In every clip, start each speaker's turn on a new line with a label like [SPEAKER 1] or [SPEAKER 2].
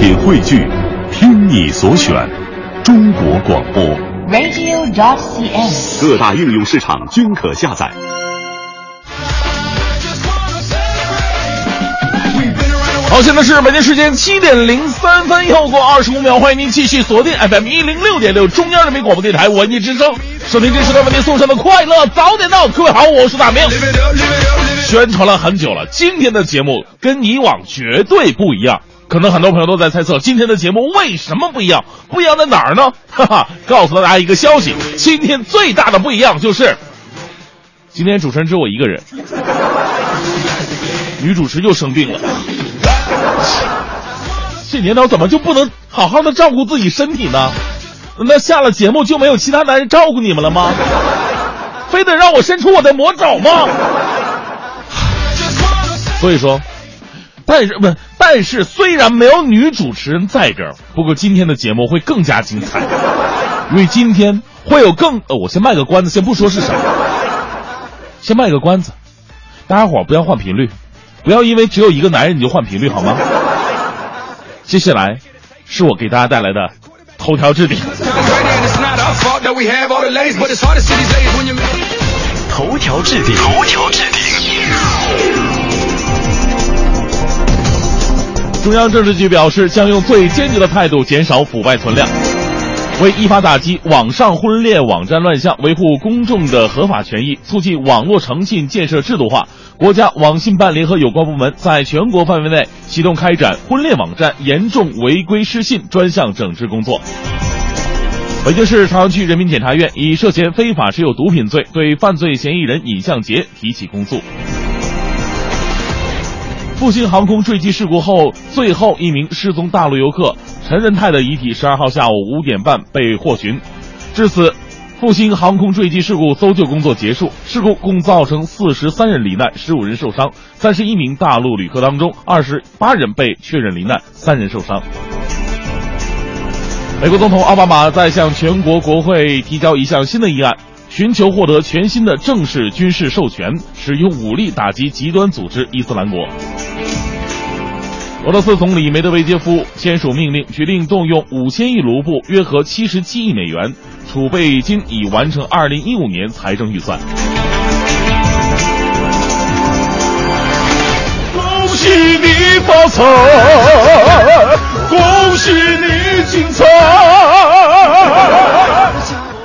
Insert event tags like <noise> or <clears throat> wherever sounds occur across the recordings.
[SPEAKER 1] 品汇聚，听你所选，中国广播。
[SPEAKER 2] radio.dot.cn，。
[SPEAKER 1] 各大应用市场均可下载。
[SPEAKER 3] 好，现在是北京时间七点零三分，又过二十五秒，欢迎您继续锁定 FM 一零六点六中央人民广播电台文艺之声，收听这时段为您送上的快乐早点到。各位好，我是大明。宣传了很久了，今天的节目跟以往绝对不一样。可能很多朋友都在猜测今天的节目为什么不一样？不一样在哪儿呢？<laughs> 哈哈，告诉大家一个消息，今天最大的不一样就是，今天主持人只有我一个人，<laughs> 女主持又生病了。这年头怎么就不能好好的照顾自己身体呢？那下了节目就没有其他男人照顾你们了吗？非得让我伸出我的魔爪吗？<sighs> 所以说，但是不，但是虽然没有女主持人在这儿，不过今天的节目会更加精彩，<laughs> 因为今天会有更……呃，我先卖个关子，先不说是什么，先卖个关子，大家伙儿不要换频率，不要因为只有一个男人你就换频率好吗？接下来是我给大家带来的头条置顶。
[SPEAKER 1] 头条置顶，头条置顶。
[SPEAKER 3] 中央政治局表示，将用最坚决的态度减少腐败存量，为依法打击网上婚恋网站乱象，维护公众的合法权益，促进网络诚信建设制度化。国家网信办联合有关部门在全国范围内启动开展婚恋网站严重违规失信专项整治工作。北京市朝阳区人民检察院以涉嫌非法持有毒品罪对犯罪嫌疑人尹相杰提起公诉。复兴航空坠机事故后，最后一名失踪大陆游客陈仁泰的遗体，十二号下午五点半被获寻。至此，复兴航空坠机事故搜救工作结束。事故共造成四十三人罹难，十五人受伤。三十一名大陆旅客当中，二十八人被确认罹难，三人受伤。美国总统奥巴马在向全国国会提交一项新的议案。寻求获得全新的正式军事授权，使用武力打击极端组织伊斯兰国。俄罗斯总理梅德韦杰夫签署命令，决定动用五千亿卢布（约合七十七亿美元）储备金，以完成二零一五年财政预算。恭喜你发财，恭喜你精彩！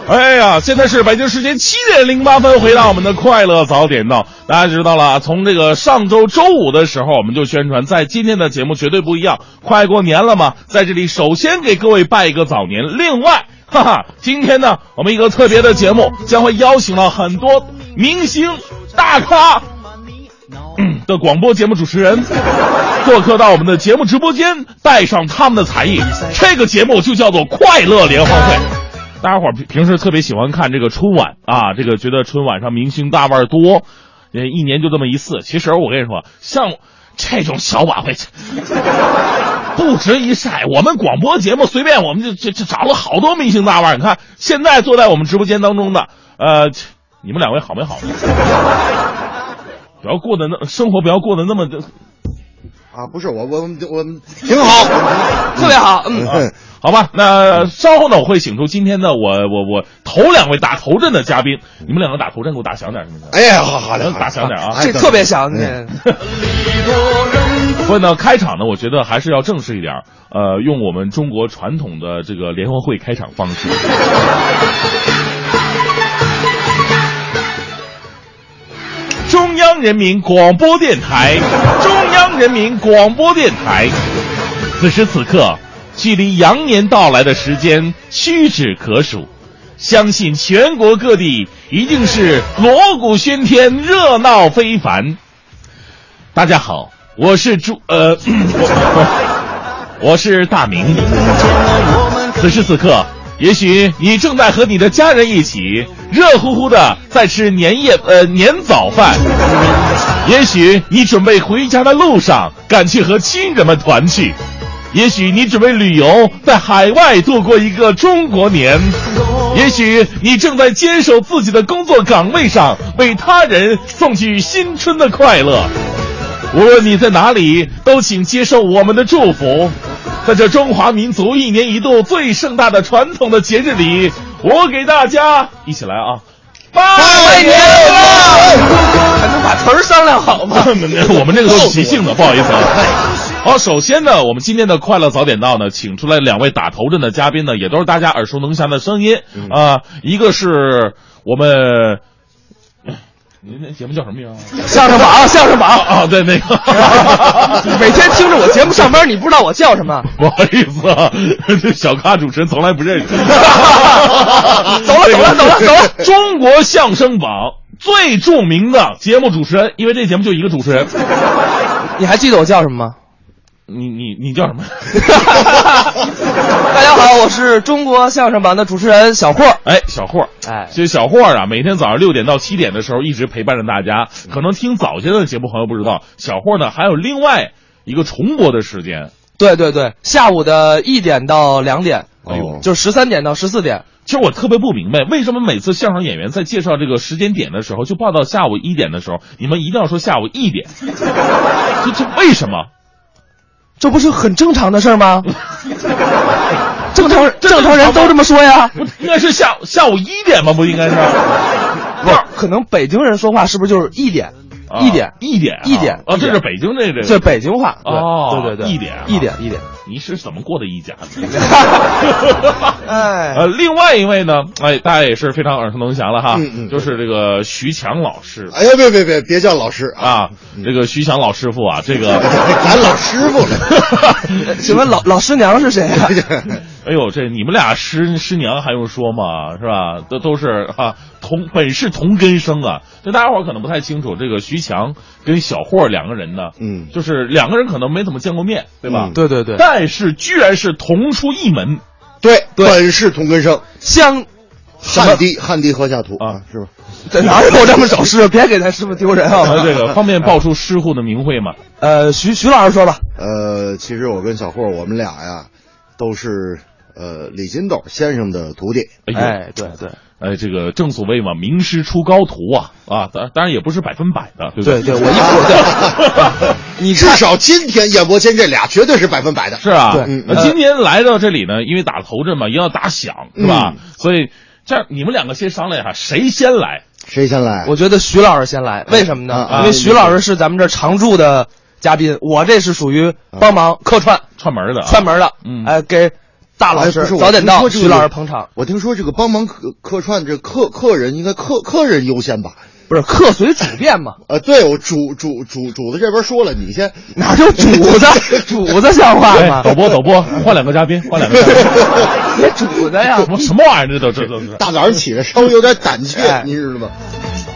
[SPEAKER 3] 哎呀，现在是北京时间七点零八分，回到我们的快乐早点到。大家知道了，从这个上周周五的时候，我们就宣传，在今天的节目绝对不一样。快过年了嘛，在这里首先给各位拜一个早年。另外，哈哈，今天呢，我们一个特别的节目将会邀请了很多明星大咖、的广播节目主持人做客到我们的节目直播间，带上他们的才艺。这个节目就叫做快乐联欢会。大家伙儿平时特别喜欢看这个春晚啊，这个觉得春晚上明星大腕多，呃，一年就这么一次。其实我跟你说，像这种小晚会，不值一晒。我们广播节目随便我们就就就找了好多明星大腕。你看现在坐在我们直播间当中的，呃，你们两位好没好？不要过得那生活不要过得那么的
[SPEAKER 4] 啊，不是我我我 <laughs> 挺好，
[SPEAKER 5] 特别好，嗯。
[SPEAKER 3] 啊好吧，那稍后呢，我会请出今天的我我我头两位打头阵的嘉宾，你们两个打头阵给我打响点，行不行？
[SPEAKER 4] 哎呀，好好的，
[SPEAKER 3] 打响点啊！
[SPEAKER 5] 这特别响，这。<laughs>
[SPEAKER 3] 所以呢，开场呢，我觉得还是要正式一点，呃，用我们中国传统的这个联欢会开场方式。中央人民广播电台，中人民广播电台，此时此刻。距离羊年到来的时间屈指可数，相信全国各地一定是锣鼓喧天、热闹非凡。大家好，我是朱呃，<coughs> 我是大明。此时此刻，也许你正在和你的家人一起热乎乎的在吃年夜呃年早饭，也许你准备回家的路上赶去和亲人们团聚。也许你准备旅游，在海外度过一个中国年；也许你正在坚守自己的工作岗位上，为他人送去新春的快乐。无论你在哪里，都请接受我们的祝福。在这中华民族一年一度最盛大的传统的节日里，我给大家一起来啊，拜
[SPEAKER 5] 年了！好吗？<laughs>
[SPEAKER 3] 我们这个都是即兴的，不好意思啊。好，首先呢，我们今天的快乐早点到呢，请出来两位打头阵的嘉宾呢，也都是大家耳熟能详的声音啊、一个是我们，您那节目叫什么名啊？
[SPEAKER 5] 相声榜，相声榜。
[SPEAKER 3] 啊，对，那个，<laughs>
[SPEAKER 5] 每天听着我节目上班，你不知道我叫什么？
[SPEAKER 3] 不好意思啊，这小咖主持人从来不认识。
[SPEAKER 5] 走了走了走了走了。<laughs>
[SPEAKER 3] 中国相声榜最著名的节目主持人，因为这节目就一个主持人。<laughs>
[SPEAKER 5] 你还记得我叫什么吗？
[SPEAKER 3] 你你你叫什么？<laughs>
[SPEAKER 5] 大家好，我是中国相声榜的主持人小霍。
[SPEAKER 3] 哎，小霍。
[SPEAKER 5] 哎，
[SPEAKER 3] 其实小霍啊，每天早上六点到七点的时候一直陪伴着大家。可能听早些的节目朋友不知道，小霍呢还有另外一个重播的时间。
[SPEAKER 5] 对对对，下午的一点到两点，
[SPEAKER 3] 哎呦
[SPEAKER 5] 就是十三点到十四点。
[SPEAKER 3] 其实我特别不明白，为什么每次相声演员在介绍这个时间点的时候，就报到下午一点的时候，你们一定要说下午一点，<laughs> 这这为什么？
[SPEAKER 5] 这不是很正常的事儿吗？<laughs> 正常正常人都这么说呀。
[SPEAKER 3] 不应该是下下午一点吗？不应该是？
[SPEAKER 5] 不是，可能北京人说话是不是就是一点？
[SPEAKER 3] 啊
[SPEAKER 5] 一点
[SPEAKER 3] 一点啊
[SPEAKER 5] 一点
[SPEAKER 3] 啊，这是北京这这
[SPEAKER 5] 这北京话。对
[SPEAKER 3] 哦
[SPEAKER 5] 对对对，
[SPEAKER 3] 一点啊
[SPEAKER 5] 一点一点。
[SPEAKER 3] 你是怎么过的一家？<laughs>
[SPEAKER 5] 哎
[SPEAKER 3] 呃，另外一位呢，哎，大家也是非常耳熟能详了哈，
[SPEAKER 4] 嗯嗯
[SPEAKER 3] 就是这个徐强老师
[SPEAKER 4] 哎呀，别别别，别叫老师啊，
[SPEAKER 3] 啊，这个徐强老师傅啊，这个，<laughs>
[SPEAKER 4] 咱老师傅了。<laughs>
[SPEAKER 5] 请问老老师娘是谁啊？
[SPEAKER 3] 哎呦，这你们俩师师娘还用说吗？是吧？都都是啊，同本是同根生啊。这大家伙儿可能不太清楚，这个徐强跟小霍两个人呢，
[SPEAKER 4] 嗯
[SPEAKER 3] 就是两个人可能没怎么见过面，对吧？
[SPEAKER 4] 嗯
[SPEAKER 5] 对对对，
[SPEAKER 3] 但是居然是同出一门，
[SPEAKER 4] 对，对本是同根生，
[SPEAKER 5] 相
[SPEAKER 4] 汗滴汗滴禾下土
[SPEAKER 3] 啊，
[SPEAKER 4] 是吧？<laughs>
[SPEAKER 5] 在哪有这么找师傅？别给咱师傅丢人
[SPEAKER 3] 呃，
[SPEAKER 5] 啊！
[SPEAKER 3] 这个方便报出师傅的名讳吗？<laughs>
[SPEAKER 5] 呃，徐徐老师说吧。
[SPEAKER 4] 呃，其实我跟小霍，我们俩呀，都是呃李金斗先生的徒弟。
[SPEAKER 3] 哎
[SPEAKER 5] 对对
[SPEAKER 3] 哎，这个正所谓嘛，名师出高徒啊啊，当当然也不是百分百的，对不
[SPEAKER 5] 对对，我一我对，你
[SPEAKER 4] 至少今天演播间这俩绝对是百分百的。
[SPEAKER 3] 是啊，
[SPEAKER 5] 对
[SPEAKER 4] 嗯
[SPEAKER 3] 那今天来到这里呢，因为打头阵嘛，一定要打响，是吧？
[SPEAKER 4] 嗯
[SPEAKER 3] 所以这样你们两个先商量一下，谁先来？
[SPEAKER 4] 谁先来？
[SPEAKER 5] 我觉得徐老师先来，为什么呢？
[SPEAKER 4] 啊
[SPEAKER 5] 因为徐老师是咱们这儿常驻的嘉宾，我这是属于帮忙客串
[SPEAKER 3] 串门的啊，
[SPEAKER 5] 串门的，
[SPEAKER 3] 嗯
[SPEAKER 5] 哎，给大老师早点到，徐老师捧场，
[SPEAKER 4] 我听说这个帮忙客客串这客客人应该客客人优先吧？
[SPEAKER 5] 不是客随主便嘛？
[SPEAKER 4] 呃，对我主主主主子这边说了，你先。<laughs>
[SPEAKER 5] 哪就主子 <laughs> 主子像话
[SPEAKER 3] 哎
[SPEAKER 5] 吗？
[SPEAKER 3] 导播导播，换两个嘉宾，换两个嘉宾，<laughs>
[SPEAKER 5] 别主子呀
[SPEAKER 3] 什！么什么玩意儿？这都这都是
[SPEAKER 4] 大早上起来稍微有点胆怯
[SPEAKER 5] 哎，
[SPEAKER 4] 你知道吗？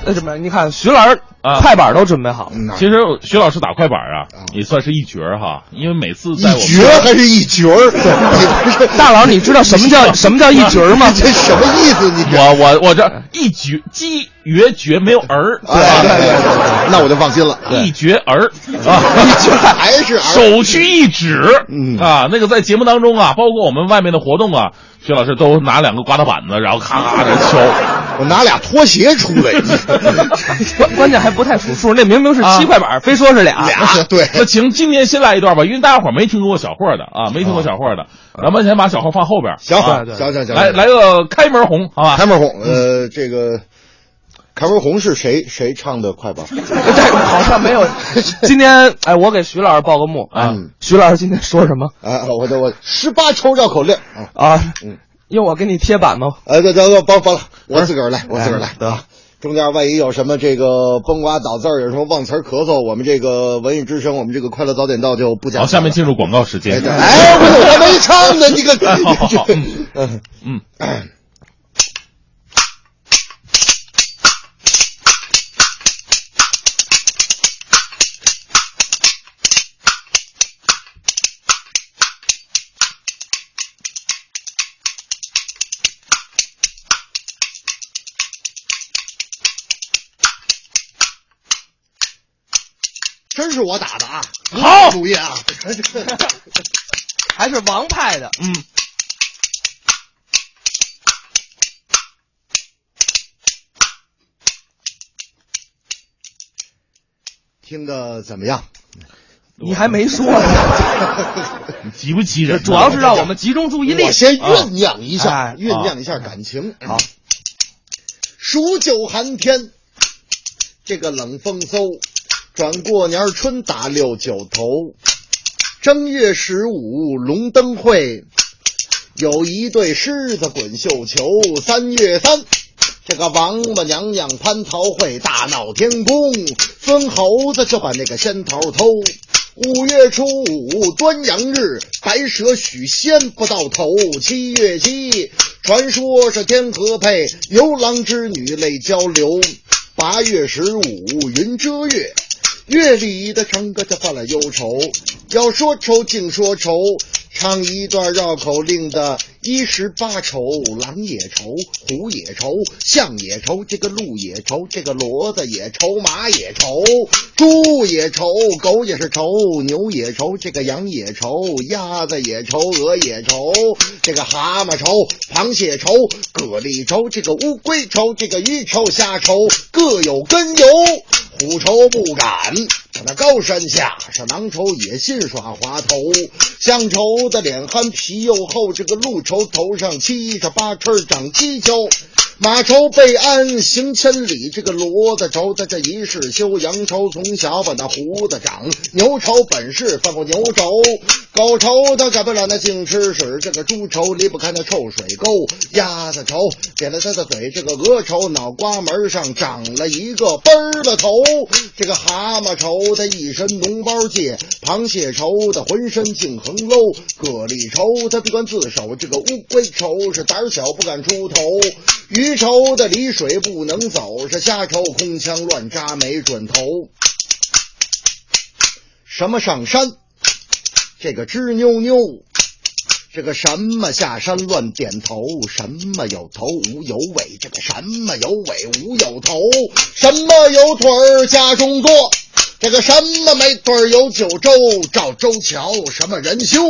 [SPEAKER 5] 那什么？你看徐老师
[SPEAKER 3] 啊。
[SPEAKER 5] 快板都准备好，
[SPEAKER 4] 嗯。
[SPEAKER 3] 其实徐老师打快板啊，也算是一绝哈，因为每次在我
[SPEAKER 4] 一
[SPEAKER 3] 们
[SPEAKER 4] 角儿还是一绝儿？你不是
[SPEAKER 5] 大佬，你知道什么叫 <laughs> 什么叫一角儿吗？<laughs>
[SPEAKER 4] 这什么意思？你
[SPEAKER 3] 我我我这一绝鸡绝绝没有儿，
[SPEAKER 4] 哎，对对对对，那我就放心了。
[SPEAKER 3] 一绝儿啊，<laughs>
[SPEAKER 4] 一绝还是儿。
[SPEAKER 3] 首屈一指，
[SPEAKER 4] 嗯。
[SPEAKER 3] 啊，那个在节目当中啊，包括我们外面的活动啊，徐老师都拿两个刮大板子，然后咔咔的敲，
[SPEAKER 4] 我拿俩拖鞋出来，
[SPEAKER 5] 关关键还不太数数，那明明是七块板，非说是俩。
[SPEAKER 4] 俩 <laughs> 对。
[SPEAKER 3] 那请今天先来一段吧，因为大家伙儿没听说过小霍的啊，没听过小霍的，咱们先把小霍放后边，
[SPEAKER 4] 行
[SPEAKER 3] 啊
[SPEAKER 4] 行行行，
[SPEAKER 3] 来来个开门红，好吧？
[SPEAKER 4] 开门红，呃，这个开门红是谁谁唱的快板？<laughs>
[SPEAKER 5] 这好像没有。<laughs> 今天哎，我给徐老师报个幕
[SPEAKER 3] 啊
[SPEAKER 4] 嗯
[SPEAKER 5] 徐老师今天说什么
[SPEAKER 4] 啊，我的我十八抽绕口令啊，
[SPEAKER 5] 啊？
[SPEAKER 4] 嗯，
[SPEAKER 5] 用我给你贴板吗？
[SPEAKER 4] 呃，这这帮帮了，我自个儿来，我自个儿来
[SPEAKER 5] 哎得
[SPEAKER 4] 啊。中间万一有什么这个崩瓜倒字儿，有什么忘词儿咳嗽，我们这个文艺之声，我们这个快乐早点到就不讲了。
[SPEAKER 3] 好，下面进入广告时间。
[SPEAKER 4] 哎，我还没唱呢，你个，<laughs>
[SPEAKER 3] 好好好 <laughs> <laughs>
[SPEAKER 4] 嗯。
[SPEAKER 3] 嗯，
[SPEAKER 4] 真是我打的啊！
[SPEAKER 3] 好
[SPEAKER 4] 主意啊！
[SPEAKER 5] 还是王派的？
[SPEAKER 3] 嗯，
[SPEAKER 4] 听的怎么样？
[SPEAKER 5] 你还没说呢，<laughs>
[SPEAKER 3] 你急不急人？
[SPEAKER 5] 主要是让我们集中注意力。
[SPEAKER 4] 我先酝酿一下，
[SPEAKER 5] 哎
[SPEAKER 4] 酝酿一下感情。
[SPEAKER 5] 好，
[SPEAKER 4] 数九寒天，这个冷风嗖，转过年春打六九头。正月十五龙灯会，有一对狮子滚绣球。三月三，这个王母娘娘蟠桃会，大闹天宫，孙猴子就把那个仙桃偷。五月初五端阳日，白蛇许仙不到头。七月七，传说是天河配，牛郎织女泪交流。八月十五云遮月，月里的长歌就犯了忧愁。要说愁尽说愁，唱一段绕口令的一十八愁：狼也愁，虎也愁，象也愁，这个鹿也愁，这个骡子也愁，马也愁，猪也愁，狗也是愁，牛也愁，这个羊也愁，鸭子也愁，鹅也愁，这个蛤蟆愁，螃蟹愁，蛤蜊愁，这个乌龟愁，这个鱼愁，虾愁，各有根由。虎愁不敢在那高山下，是囊愁野心耍滑头，乡愁的脸憨皮又厚，这个路愁头上七十八尺长犄角。马愁备鞍行千里，这个骡子愁在这一世休；羊愁从小把那胡子长，牛愁本是放过牛轴，狗愁它改不了那净吃屎，这个猪愁离不开那臭水沟，鸭子愁扁了它的嘴，这个鹅愁脑瓜门上长了一个奔儿的头，这个蛤蟆愁它一身脓包界，螃蟹愁它浑身净横喽，蛤蜊愁它闭关自守，这个乌龟愁是胆小不敢出头，鱼愁的离水不能走，是瞎愁空腔乱扎没准头。什么上山？这个吱扭扭。这个什么下山乱点头，什么有头无有尾，这个什么有尾无有头，什么有腿儿家中坐，这个什么没腿儿有九州，赵州桥什么人修，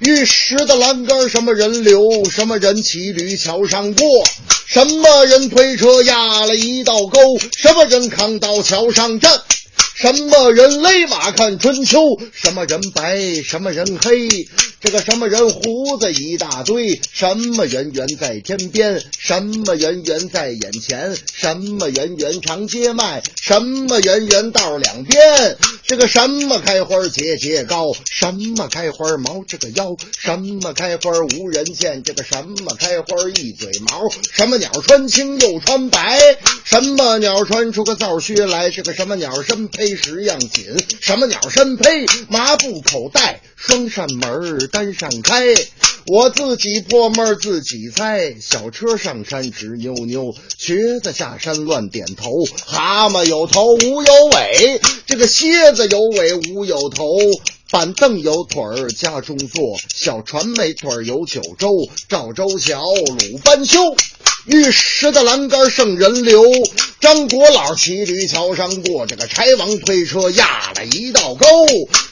[SPEAKER 4] 玉石的栏杆什么人流，什么人骑驴桥上过，什么人推车压了一道沟，什么人扛刀桥上站。什么人勒马看春秋？什么人白？什么人黑？这个什么人胡子一大堆？什么圆圆在天边？什么圆圆在眼前？什么圆圆长街卖？什么圆圆道两边？这个什么开花节节高？什么开花毛这个腰？什么开花无人见？这个什么开花一嘴毛？什么鸟穿青又穿白？什么鸟穿出个皂靴来？这个什么鸟身披十样锦？什么鸟身披麻布口袋？双扇门单扇开。我自己破闷儿自己猜，小车上山直扭扭，瘸子下山乱点头。蛤蟆有头无有尾，这个蝎子有尾无有头。板凳有腿儿家中坐，小船没腿儿有九州。赵州桥鲁班修，玉石的栏杆圣人流。张国老骑驴桥上过，这个柴王推车压了一道沟。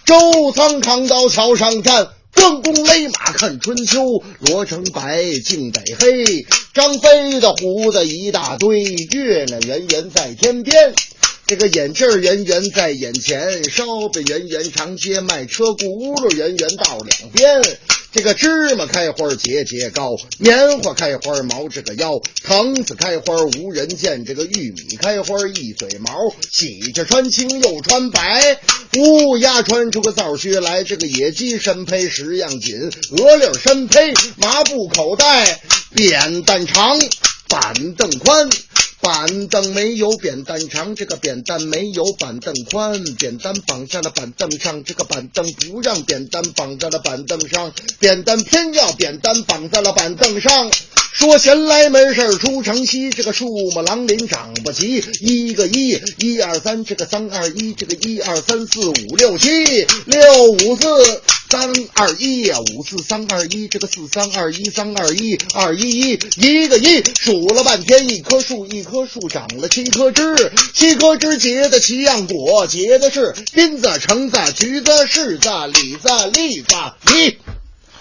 [SPEAKER 4] 周仓扛刀桥上站。关公勒马看春秋，罗成白，净得黑。张飞的胡子一大堆，月亮圆圆在天边。这个眼镜圆圆在眼前，烧饼圆圆长街卖，车轱辘圆圆道两边。这个芝麻开花节节高，棉花开花毛这个腰，藤子开花无人见，这个玉米开花一嘴毛，喜着穿青又穿白，乌鸦穿出个皂靴来，这个野鸡身披十样锦，鹅粒身披麻布口袋，扁担长，板凳宽。板凳没有扁担长，这个扁担没有板凳宽。扁担绑在了板凳上，这个板凳不让扁担绑在了板凳上。扁担偏要扁担绑在了板凳上。说闲来没事出城西，这个树木狼林长不齐。一个一，一二三，这个三二一，这个一二三四五六七，六五四。三二一呀，五四三二一，这个四三二一，三二一，二一一，一个一，数了半天，一棵树，一棵树长了七棵枝，七棵枝结的七样果，结的是金子、橙子、橘子、柿子、李子、栗子、梨。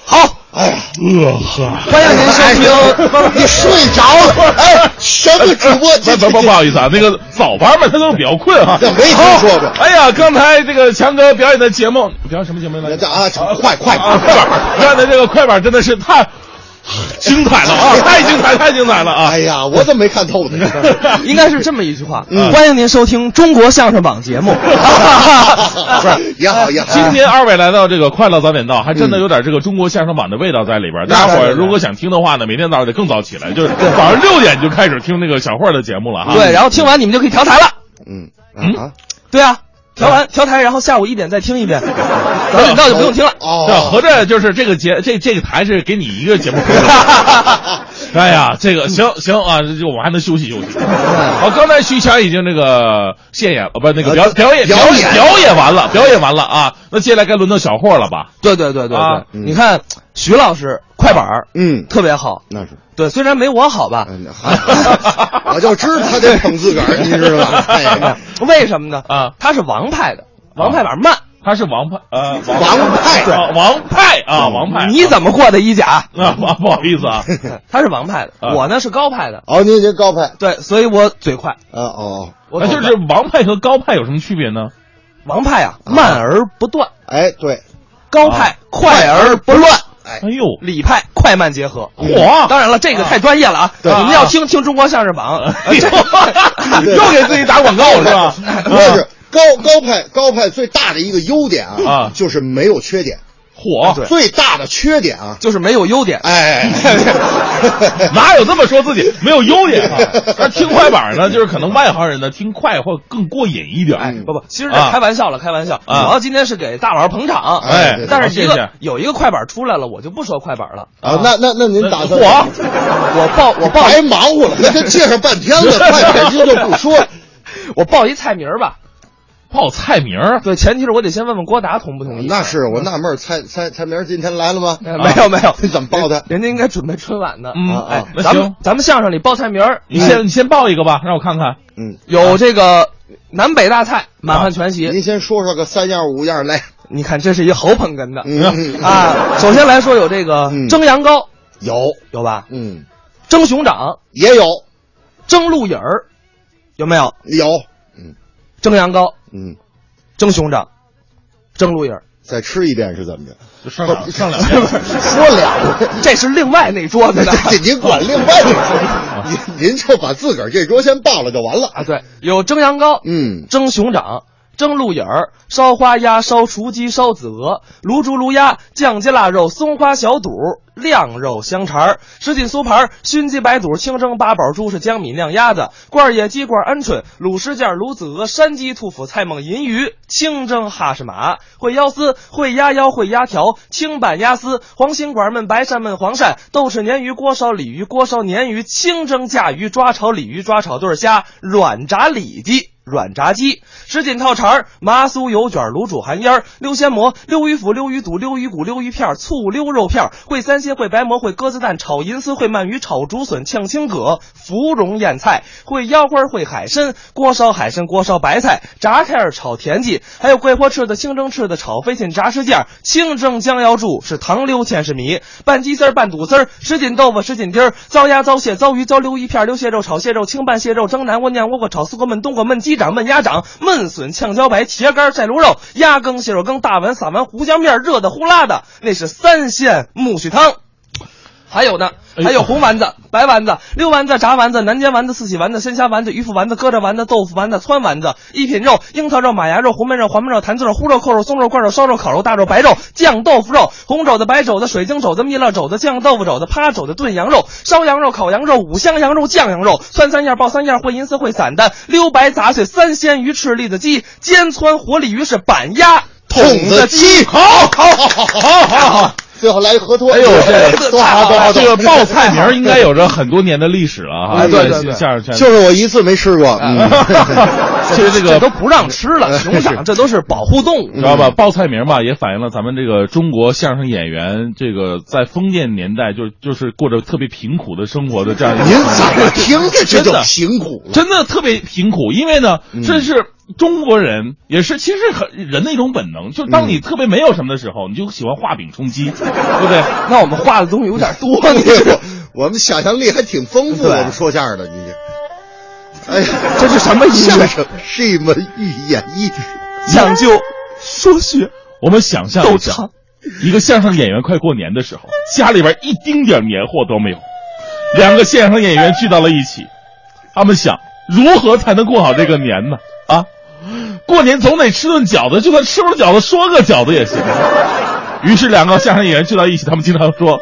[SPEAKER 5] 好，
[SPEAKER 4] 哎呀，
[SPEAKER 3] 呃呵，
[SPEAKER 5] 欢迎您收听。
[SPEAKER 4] 你睡着了？哎，什么主播？<laughs>
[SPEAKER 3] 不不不不好意思啊，那个早班嘛，他都比较困哈。
[SPEAKER 4] 这 <laughs> 没听说过
[SPEAKER 3] 哎呀，刚才这个强哥表演的节目，表演什么节目来着？
[SPEAKER 4] 啊，快快
[SPEAKER 3] 啊，快板，表演的这个快板真的是太 <laughs> 精彩了啊，太精彩，太精彩了啊！
[SPEAKER 4] 哎呀，我怎么没看透呢？<laughs>
[SPEAKER 5] 应该是这么一句话：
[SPEAKER 3] 嗯
[SPEAKER 5] 欢迎您收听中国相声榜节目。<laughs>
[SPEAKER 4] 不是也好也好。
[SPEAKER 3] 今天二位来到这个快乐早点到，还真的有点这个中国相声榜的味道在里边。大家伙儿如果想听的话呢，每天早上得更早起来，就是早上六点就开始听那个小慧的节目了哈。
[SPEAKER 5] 对，然后听完你们就可以调台了。
[SPEAKER 4] 嗯
[SPEAKER 3] 嗯
[SPEAKER 4] 啊
[SPEAKER 5] 对啊，调完调台，然后下午一点再听一遍，早点到就不用听了。
[SPEAKER 4] 哦，
[SPEAKER 3] 合着就是这个节这这个台是给你一个节目。<laughs> <laughs> 哎呀，这个行行啊，这就我们还能休息休息。<laughs> 好，刚才徐强已经这个现演，呃，不，那个表表演
[SPEAKER 4] 表演
[SPEAKER 3] 演表演完了，表演完了啊。那接下来该轮到小霍了吧？
[SPEAKER 5] 对对对对
[SPEAKER 3] 啊
[SPEAKER 5] 对，你看徐老师快板儿
[SPEAKER 4] 嗯，
[SPEAKER 5] 特别好，
[SPEAKER 4] 那是。
[SPEAKER 5] 对，虽然没我好吧，
[SPEAKER 4] 我就知道他得 <laughs> 捧自个儿，你知道吧？
[SPEAKER 5] 为什么呢？
[SPEAKER 3] 啊，
[SPEAKER 5] 他是王派的，王派板慢。
[SPEAKER 3] 他是王派，呃，
[SPEAKER 4] 王派。
[SPEAKER 3] 啊王派啊，王派。
[SPEAKER 5] 你怎么过的一甲？
[SPEAKER 3] 啊？不不好意思啊，<laughs>
[SPEAKER 5] 他是王派的，
[SPEAKER 3] 啊。
[SPEAKER 5] 我呢是高派的。
[SPEAKER 4] 哦，您这高派，
[SPEAKER 5] 对，所以我嘴快。
[SPEAKER 4] 啊哦，
[SPEAKER 5] 我
[SPEAKER 3] 就是王派和高派有什么区别呢？
[SPEAKER 5] 王派啊，慢而不断；
[SPEAKER 4] 哎，对，
[SPEAKER 5] 高派快而不乱；
[SPEAKER 4] 哎。
[SPEAKER 3] 哎呦，
[SPEAKER 5] 李派快慢结合。
[SPEAKER 3] 嚯！
[SPEAKER 5] 当然了，这个太专业了啊！
[SPEAKER 4] 对。
[SPEAKER 5] 你们要听听中国相声榜，<laughs>
[SPEAKER 3] 又给自己打广告是吧？<laughs>
[SPEAKER 4] 不是高高派高派最大的一个优点啊
[SPEAKER 3] 啊，
[SPEAKER 4] 就是没有缺点。
[SPEAKER 3] 火，
[SPEAKER 4] 最大的缺点啊，
[SPEAKER 5] 就是没有优点。
[SPEAKER 4] 哎，<laughs>
[SPEAKER 3] 哪有这么说自己没有优点啊？那听快板呢，就是可能外行人呢听快会更过瘾一点。
[SPEAKER 5] 哎，不不，其实这
[SPEAKER 3] 啊
[SPEAKER 5] 开玩笑了，开玩笑。主
[SPEAKER 3] 啊
[SPEAKER 5] 要今天是给大佬捧场，
[SPEAKER 3] 哎
[SPEAKER 5] 但是一
[SPEAKER 3] 好谢谢
[SPEAKER 5] 个有一个快板出来了，我就不说快板了。
[SPEAKER 4] 啊，那那那您打算
[SPEAKER 3] 火，
[SPEAKER 5] 我报我报
[SPEAKER 4] 白忙活了，这介绍半天了，快点您就不说。<laughs>
[SPEAKER 5] 我报一菜名儿吧。
[SPEAKER 3] 报菜名儿
[SPEAKER 5] 对，前提是我得先问问郭达同不同意。
[SPEAKER 4] 那是我纳闷儿，蔡蔡蔡明儿今天来了吗？
[SPEAKER 5] 呃没有没有，
[SPEAKER 4] 你 <laughs> 怎么报的？
[SPEAKER 5] 人家应该准备春晚呢。
[SPEAKER 3] 嗯
[SPEAKER 4] 啊
[SPEAKER 5] 哎，咱
[SPEAKER 3] 那行
[SPEAKER 5] 们咱们相声里报菜名儿
[SPEAKER 3] 你先你先报一个吧，让我看看。
[SPEAKER 4] 嗯，
[SPEAKER 5] 有这个南北大菜，满汉全席。
[SPEAKER 4] 您先说说个三样五样来。<laughs>
[SPEAKER 5] 你看，这是一好捧哏的啊。首先来说有这个
[SPEAKER 4] 嗯
[SPEAKER 5] 蒸羊羔，
[SPEAKER 4] 有，
[SPEAKER 5] 有吧？
[SPEAKER 4] 嗯，
[SPEAKER 5] 蒸熊掌、
[SPEAKER 4] 也有，
[SPEAKER 5] 蒸鹿尾儿，有没有？
[SPEAKER 4] 有，嗯
[SPEAKER 5] 蒸羊羔、
[SPEAKER 4] 嗯，
[SPEAKER 5] 蒸熊掌、蒸鹿眼儿，
[SPEAKER 4] 再吃一遍是怎么着？
[SPEAKER 3] 就上两上两 <laughs> 遍。
[SPEAKER 4] 说两遍。<laughs>
[SPEAKER 5] 这是另外那桌子的
[SPEAKER 4] 这您管另外那桌，您您就把自个儿这桌先报了就完了。
[SPEAKER 5] 啊。对，有蒸羊羔，
[SPEAKER 4] 嗯，
[SPEAKER 5] 蒸熊掌、蒸鹿眼儿、烧花鸭、烧雏鸡、烧子鹅、卤猪、卤鸭、酱鸡腊肉、松花小肚、晾肉香肠儿、什锦酥盘、熏鸡白肚、清蒸八宝猪是江米酿鸭子、罐野鸡、罐鹌鹑、卤什件、卤子鹅、山鸡、兔脯、菜蟒、银鱼、清蒸哈士马、烩腰丝、烩鸭腰、烩鸭条、清拌鸭丝、黄心管焖白鳝焖黄鳝、豆豉鲶鱼、锅烧鲤鱼、锅烧鲶鱼、清蒸甲鱼、抓炒鲤鱼、抓炒对虾、软炸里脊。软炸鸡、什锦套肠儿、麻酥油卷、卤煮寒烟儿、溜鲜蘑、溜鱼腐、溜鱼肚、溜鱼骨、溜鱼片儿、醋溜肉片儿、烩三鲜、烩白馍、烩鸽子蛋、炒银丝、烩鳗鱼、炒竹笋、炝青蛤、芙蓉燕菜、烩腰花、烩海参、锅烧海参、锅烧白菜、炸开儿、炒田鸡，还有桂花翅的、清蒸翅的、炒飞禽、炸什件儿、清蒸江瑶柱是糖溜千是。米、拌鸡丝儿、拌肚丝儿、什锦豆腐、什锦丁儿、糟鸭、糟蟹、糟鱼、糟溜鱼片儿、溜蟹肉、炒蟹肉、清拌蟹肉、蒸南瓜、酿倭瓜、炒丝瓜、焖冬瓜、焖鸡掌、焖鸭掌、焖笋、炝椒白、茄干、晒卤肉、鸭羹、蟹肉羹、大碗、撒完胡椒面，热的呼啦的，那是三鲜苜蓿汤。还有呢，
[SPEAKER 3] 哎
[SPEAKER 5] 还有红丸子、白丸子、溜丸子、炸丸子、南煎丸子、四喜丸子、鲜虾丸子、鱼腐丸子、疙瘩丸子、豆腐丸子、汆丸子、一品肉、樱桃肉、马牙肉、红焖肉、黄焖肉、坛子肉、烀肉、扣肉、松肉、灌肉、烧肉、烤肉、大肉、白肉、酱豆腐肉、红肘子、白肘子、水晶肘子、蜜蜡肘子、酱豆腐肘子、趴肘子、炖羊肉、烧羊肉、烤羊肉、五香羊肉、酱羊肉、酸三样、爆三样、烩银丝、烩散的、溜白杂碎、三鲜鱼、翅、栗子鸡、煎汆活鲤鱼是板鸭、
[SPEAKER 4] 筒子鸡，好，好，好，好，好，好，好，最后来一河托。
[SPEAKER 3] 哎呦这
[SPEAKER 4] 多好，多好，
[SPEAKER 3] 这个报菜名儿应该有着很多年的历史了哈。
[SPEAKER 5] 哎 <laughs> 对对对
[SPEAKER 4] 就是我一次没吃过。<laughs> 嗯 <laughs>
[SPEAKER 3] 其实这个
[SPEAKER 5] 这都不让吃了，<laughs> 熊掌这都是保护动物
[SPEAKER 3] 知。道吧？报菜名吧，也反映了咱们这个中国相声演员这个在封建年代就就是过着特别贫苦的生活的这样一个。
[SPEAKER 4] 您怎么听着这
[SPEAKER 3] 的
[SPEAKER 4] 贫苦了？
[SPEAKER 3] 真的特别贫苦，因为呢，这是中国人，也是其实很人的一种本能，就是当你特别没有什么的时候，你就喜欢画饼充饥，对不对？<laughs>
[SPEAKER 5] 那我们画的东西有点多，你
[SPEAKER 4] 我们想象力还挺丰富，我们说相声的，你这，哎呀，
[SPEAKER 5] 这是什么音乐
[SPEAKER 4] 相声是一门语言艺术。
[SPEAKER 5] 讲究说学
[SPEAKER 3] 我们想象一下，一个相声演员快过年的时候，家里边一丁点年货都没有，两个相声演员聚到了一起，他们想如何才能过好这个年呢？啊，过年总得吃顿饺子，就算吃不了饺子，说个饺子也行。于是两个相声演员聚到一起，他们经常说：“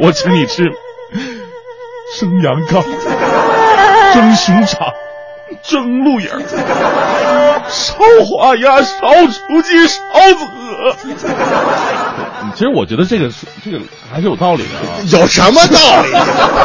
[SPEAKER 3] 我请你吃生羊羔、<laughs> 蒸熊掌、蒸鹿眼儿、烧花鸭、烧雏鸡、烧子鹅。”其实我觉得这个是这个还是有道理的啊。
[SPEAKER 4] 有什么道理？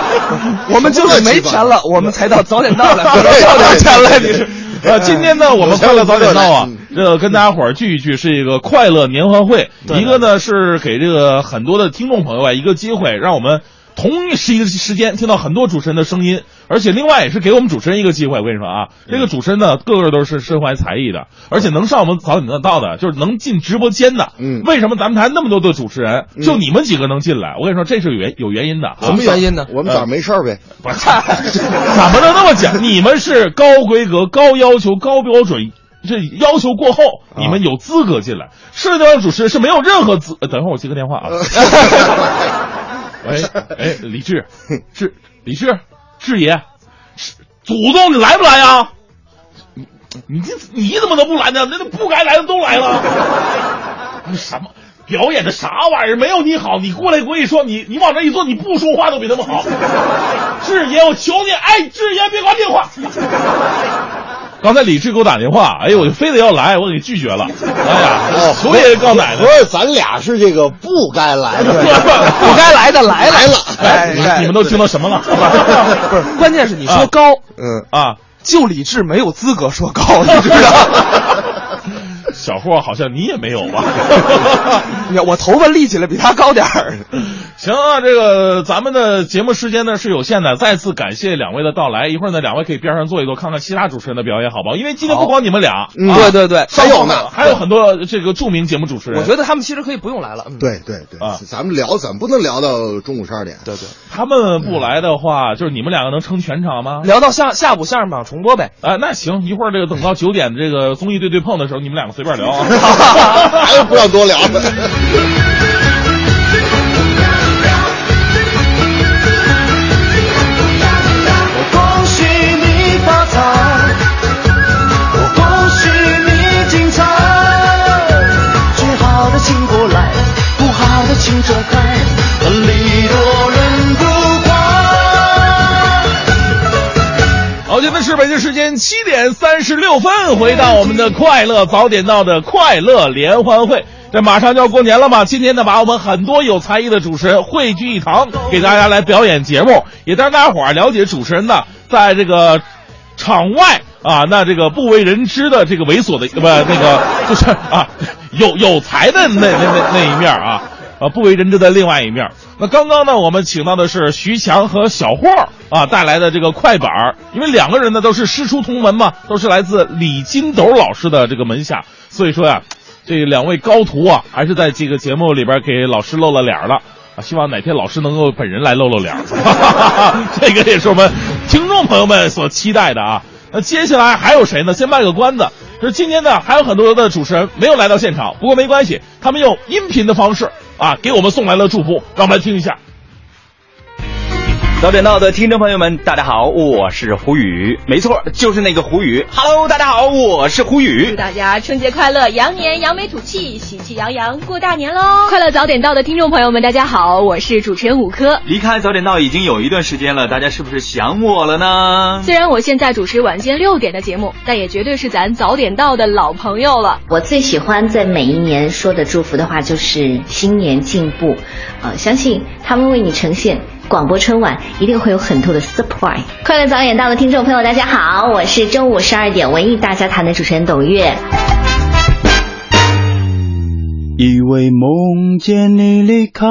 [SPEAKER 4] <laughs>
[SPEAKER 5] 我们就是没钱了，我们才到早点到来，<laughs>
[SPEAKER 4] 对
[SPEAKER 5] 到点钱来，你是。
[SPEAKER 3] 呃，今天呢，我们快乐早点到啊
[SPEAKER 4] 嗯，
[SPEAKER 3] 这个跟大家伙儿聚一聚，是一个快乐年欢会。一个呢是给这个很多的听众朋友啊一个机会，让我们同一时一个时间听到很多主持人的声音，而且另外也是给我们主持人一个机会。我跟你说啊，这个主持人呢，个个都是身怀才艺的，而且能上我们早点到的，就是能进直播间的。
[SPEAKER 4] 嗯
[SPEAKER 3] 为什么咱们台那么多的主持人，就你们几个能进来？我跟你说，这是有原有原因的
[SPEAKER 4] 什么
[SPEAKER 5] 原因呢
[SPEAKER 4] 我们早上没事儿呗。
[SPEAKER 3] 不是，怎么能那么讲？你们是高规格、高要求、高标准，这要求过后，你们有资格进来。社交主持人是没有任何资。呃等一会儿我接个电话啊。喂，<laughs> 哎，李志，是，李志，志爷，是祖宗你来不来呀？你你你怎么能不来呢？那那不该来的都来了。<laughs> 那什么？表演的啥玩意儿？没有你好，你过来，我跟你说，你你往这一坐，你不说话都比他们好。<laughs> 志爷，我求你，哎，志爷别挂电话。刚才李志给我打电话，哎呦，我就非得要来，我给拒绝了。哎呀，
[SPEAKER 4] 哦，
[SPEAKER 3] 求爷爷告奶奶
[SPEAKER 4] 不。是，咱俩是这个不该来的。<laughs>
[SPEAKER 5] 不该来的来
[SPEAKER 4] 来了
[SPEAKER 5] 哎，
[SPEAKER 3] 你你们都听到什么了？
[SPEAKER 5] 不是，关键是你说高，
[SPEAKER 4] 嗯，
[SPEAKER 3] 啊，
[SPEAKER 5] 就李志没有资格说高，你知道？<laughs>
[SPEAKER 3] 小霍好像你也没有吧？
[SPEAKER 5] 你 <laughs> 看我头发立起来比他高点儿。
[SPEAKER 3] 行啊，这个咱们的节目时间呢是有限的，再次感谢两位的到来。一会儿呢，两位可以边上坐一坐，看看其他主持人的表演，好不好？因为今天不光你们俩，
[SPEAKER 4] 嗯
[SPEAKER 3] 啊
[SPEAKER 5] 对对对，
[SPEAKER 4] 还有呢
[SPEAKER 3] 还有很多这个著名节目主持人。
[SPEAKER 5] 我觉得他们其实可以不用来了。嗯，
[SPEAKER 4] 对对对
[SPEAKER 3] 啊，
[SPEAKER 4] 咱们聊，咱不能聊到中午十二点。
[SPEAKER 5] 对对，
[SPEAKER 3] 他们不来的话，就是你们两个能撑全场吗？
[SPEAKER 5] 聊到下下午相声榜重播呗。
[SPEAKER 3] 啊，那行，一会儿这个等到九点这个综艺对对碰的时候，你们两个随便聊啊。<laughs>
[SPEAKER 4] 还有不要多聊。
[SPEAKER 2] 恭喜你发财，我恭喜你精彩。最好的请过来，不好的请走开，
[SPEAKER 3] 现在是北京时间七点三十六分，回到我们的快乐早点到的快乐联欢会。这马上就要过年了嘛，今天呢，把我们很多有才艺的主持人汇聚一堂，给大家来表演节目，也让大家伙儿了解主持人呢，在这个场外啊，那这个不为人知的这个猥琐的不那个就是啊，有有才的那那那那一面啊。啊，不为人知的另外一面。那刚刚呢，我们请到的是徐强和小霍啊带来的这个快板儿因为两个人呢都是师出同门嘛，都是来自李金斗老师的这个门下，所以说呀、这两位高徒啊，还是在这个节目里边给老师露了脸了。啊，希望哪天老师能够本人来露露脸儿，<laughs> 这个也是我们听众朋友们所期待的啊。那接下来还有谁呢？先卖个关子，就是今天呢还有很多的主持人没有来到现场，不过没关系，他们用音频的方式啊给我们送来了祝福，让我们来听一下。
[SPEAKER 6] 早点到的听众朋友们，大家好，我是胡宇，没错，就是那个胡宇。Hello，大家好，我是胡宇祝。
[SPEAKER 7] 大家春节快乐，羊年扬眉吐气，喜气洋洋过大年喽！快乐早点到的听众朋友们，大家好，我是主持人五科。
[SPEAKER 6] 离开早点到已经有一段时间了，大家是不是想我了呢？
[SPEAKER 7] 虽然我现在主持晚间六点的节目，但也绝对是咱早点到的老朋友了。
[SPEAKER 8] 我最喜欢在每一年说的祝福的话就是新年进步，呃，相信他们为你呈现广播春晚一定会有很多的 surprise。快乐早点到的听众朋友，大家好，我是中午十二点文艺大家谈的主持人董月。
[SPEAKER 9] 以为梦见你离开，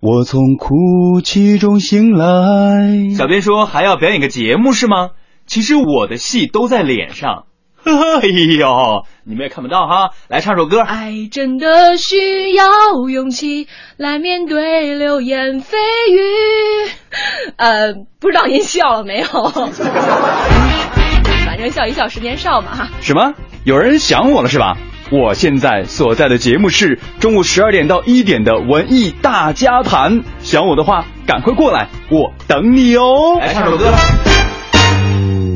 [SPEAKER 9] 我从哭泣中醒来。
[SPEAKER 6] 小编说还要表演个节目是吗？其实我的戏都在脸上。<laughs> 哎呦，你们也看不到哈，来唱首歌。
[SPEAKER 7] 爱真的需要勇气来面对流言蜚语。呃，不知道您笑了没有？<laughs> 反正笑一笑，十年少嘛哈。
[SPEAKER 6] 什么？有人想我了是吧？我现在所在的节目是中午十二点到一点的文艺大家谈。想我的话，赶快过来，我等你哦。来唱首歌。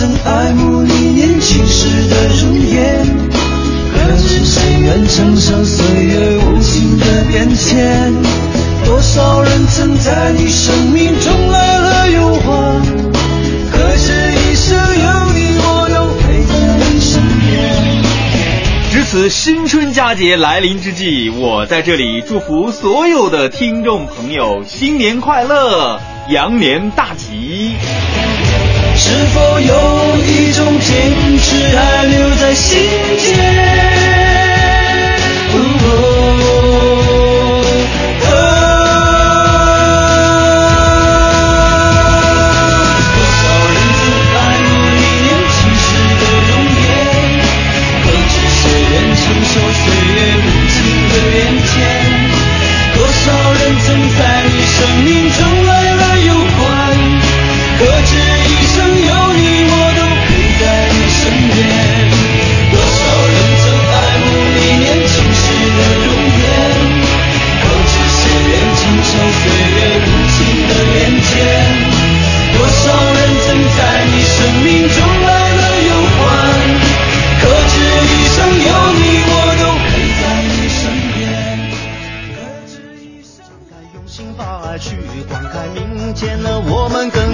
[SPEAKER 2] 曾爱慕你年轻时的容颜，可是谁愿承受岁月无情的变迁？多少人曾在你生命中来了又还，可是一生有你，我都陪在你身边。
[SPEAKER 6] 值此新春佳节来临之际，我在这里祝福所有的听众朋友新年快乐，羊年大吉。
[SPEAKER 2] 是否有一种坚持还留在心间？多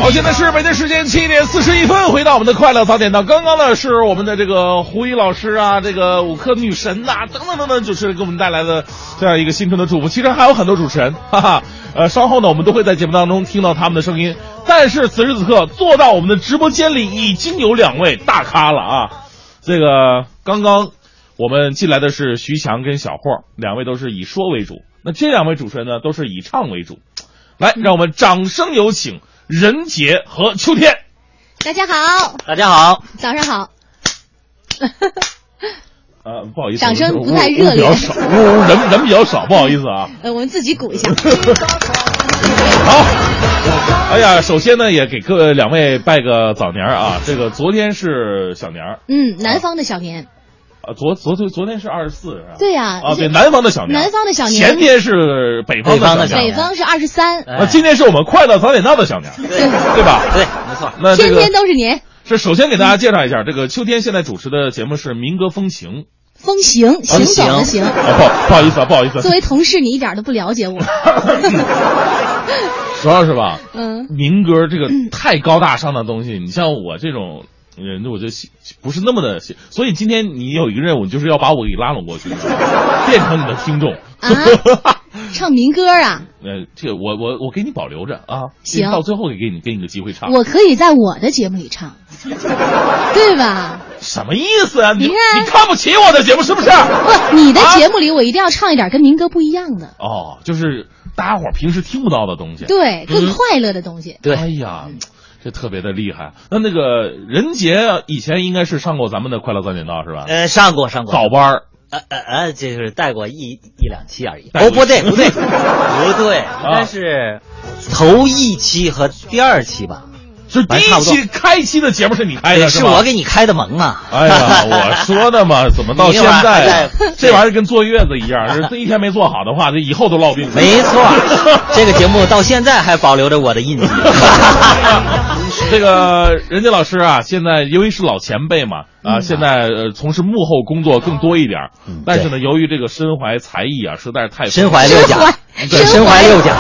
[SPEAKER 3] 好，现在是北京时间七点四十一分，回到我们的快乐早点到。刚刚呢是我们的这个胡一老师啊，这个五科女神呐、等等等等主持人给我们带来的这样一个新春的祝福。其实还有很多主持人，哈哈。呃，稍后呢我们都会在节目当中听到他们的声音。但是此时此刻坐到我们的直播间里已经有两位大咖了啊！这个刚刚我们进来的是徐强跟小霍，两位都是以说为主。那这两位主持人呢都是以唱为主。来，让我们掌声有请任杰和秋天。
[SPEAKER 10] 大家好，
[SPEAKER 6] 大家好，
[SPEAKER 10] 早上好。<laughs>
[SPEAKER 3] 呃，不好意思，
[SPEAKER 10] 掌声不太热烈
[SPEAKER 3] 比较少，人人比较少，不好意思啊。<laughs>
[SPEAKER 10] 呃，我们自己鼓一下。<laughs>
[SPEAKER 3] 好，哎呀，首先呢，也给各位两位拜个早年啊。这个昨天是小年儿
[SPEAKER 10] 嗯，南方的小年，
[SPEAKER 3] 啊，昨昨昨昨天是二十四是吧？
[SPEAKER 10] 对呀
[SPEAKER 3] 啊，对，南方的小年，
[SPEAKER 10] 南方的小年
[SPEAKER 3] 前天是北方的小年
[SPEAKER 10] 北方是二十三，
[SPEAKER 3] 啊，今天是我们快乐早点到的小年对，对吧？
[SPEAKER 6] 对，没错。
[SPEAKER 3] 那这个
[SPEAKER 10] 天天都是年。
[SPEAKER 3] 是首先给大家介绍一下，这个秋天现在主持的节目是《民歌风情》。
[SPEAKER 10] 风行，行走的行。
[SPEAKER 3] 啊，不不好意思啊，不好意思。
[SPEAKER 10] 作为同事，你一点都不了解我。<laughs>
[SPEAKER 3] 主要是吧，
[SPEAKER 10] 嗯，
[SPEAKER 3] 民歌这个太高大上的东西，你像我这种人，我就喜不是那么的。所以今天你有一个任务，就是要把我给拉拢过去，变成你的听众。
[SPEAKER 10] 啊，<laughs> 唱民歌啊？
[SPEAKER 3] 呃，这个我我我给你保留着啊，
[SPEAKER 10] 行
[SPEAKER 3] 到最后给给你给你个机会唱。
[SPEAKER 10] 我可以在我的节目里唱，<laughs> 对吧？
[SPEAKER 3] 什么意思啊？你
[SPEAKER 10] 你看
[SPEAKER 3] 你看不起我的节目是不是？
[SPEAKER 10] 不，你的节目里我一定要唱一点跟民歌不一样的，
[SPEAKER 3] 哦，就是大家伙儿平时听不到的东西。
[SPEAKER 10] 对，更
[SPEAKER 3] 嗯
[SPEAKER 10] 快乐的东西。
[SPEAKER 6] 对
[SPEAKER 3] 哎呀，这特别的厉害。那那个任杰以前应该是上过咱们的快乐早点到是吧？
[SPEAKER 11] 呃，上过上过
[SPEAKER 3] 早班儿
[SPEAKER 11] 呃呃呃，就是带过一一两期而已。哦，不对不对 <laughs> 不对，应该是头一期和第二期吧？
[SPEAKER 3] 就第一期开期的节目是你开的
[SPEAKER 11] 对，是我给你开的门啊。
[SPEAKER 3] 哎呀，<laughs> 我说的嘛，怎么到现在？
[SPEAKER 11] 在 <laughs>
[SPEAKER 3] 这玩意儿跟坐月子一样，是这一天没做好的话，这以后都落病。
[SPEAKER 11] 没错，<laughs> 这个节目到现在还保留着我的印记。
[SPEAKER 3] 这个任杰老师啊，现在由于是老前辈嘛，啊，现在呃从事幕后工作更多一点儿，但是呢，由于这个身怀才艺啊，实在是太
[SPEAKER 11] 身怀六甲。
[SPEAKER 3] 对
[SPEAKER 11] 身怀六甲，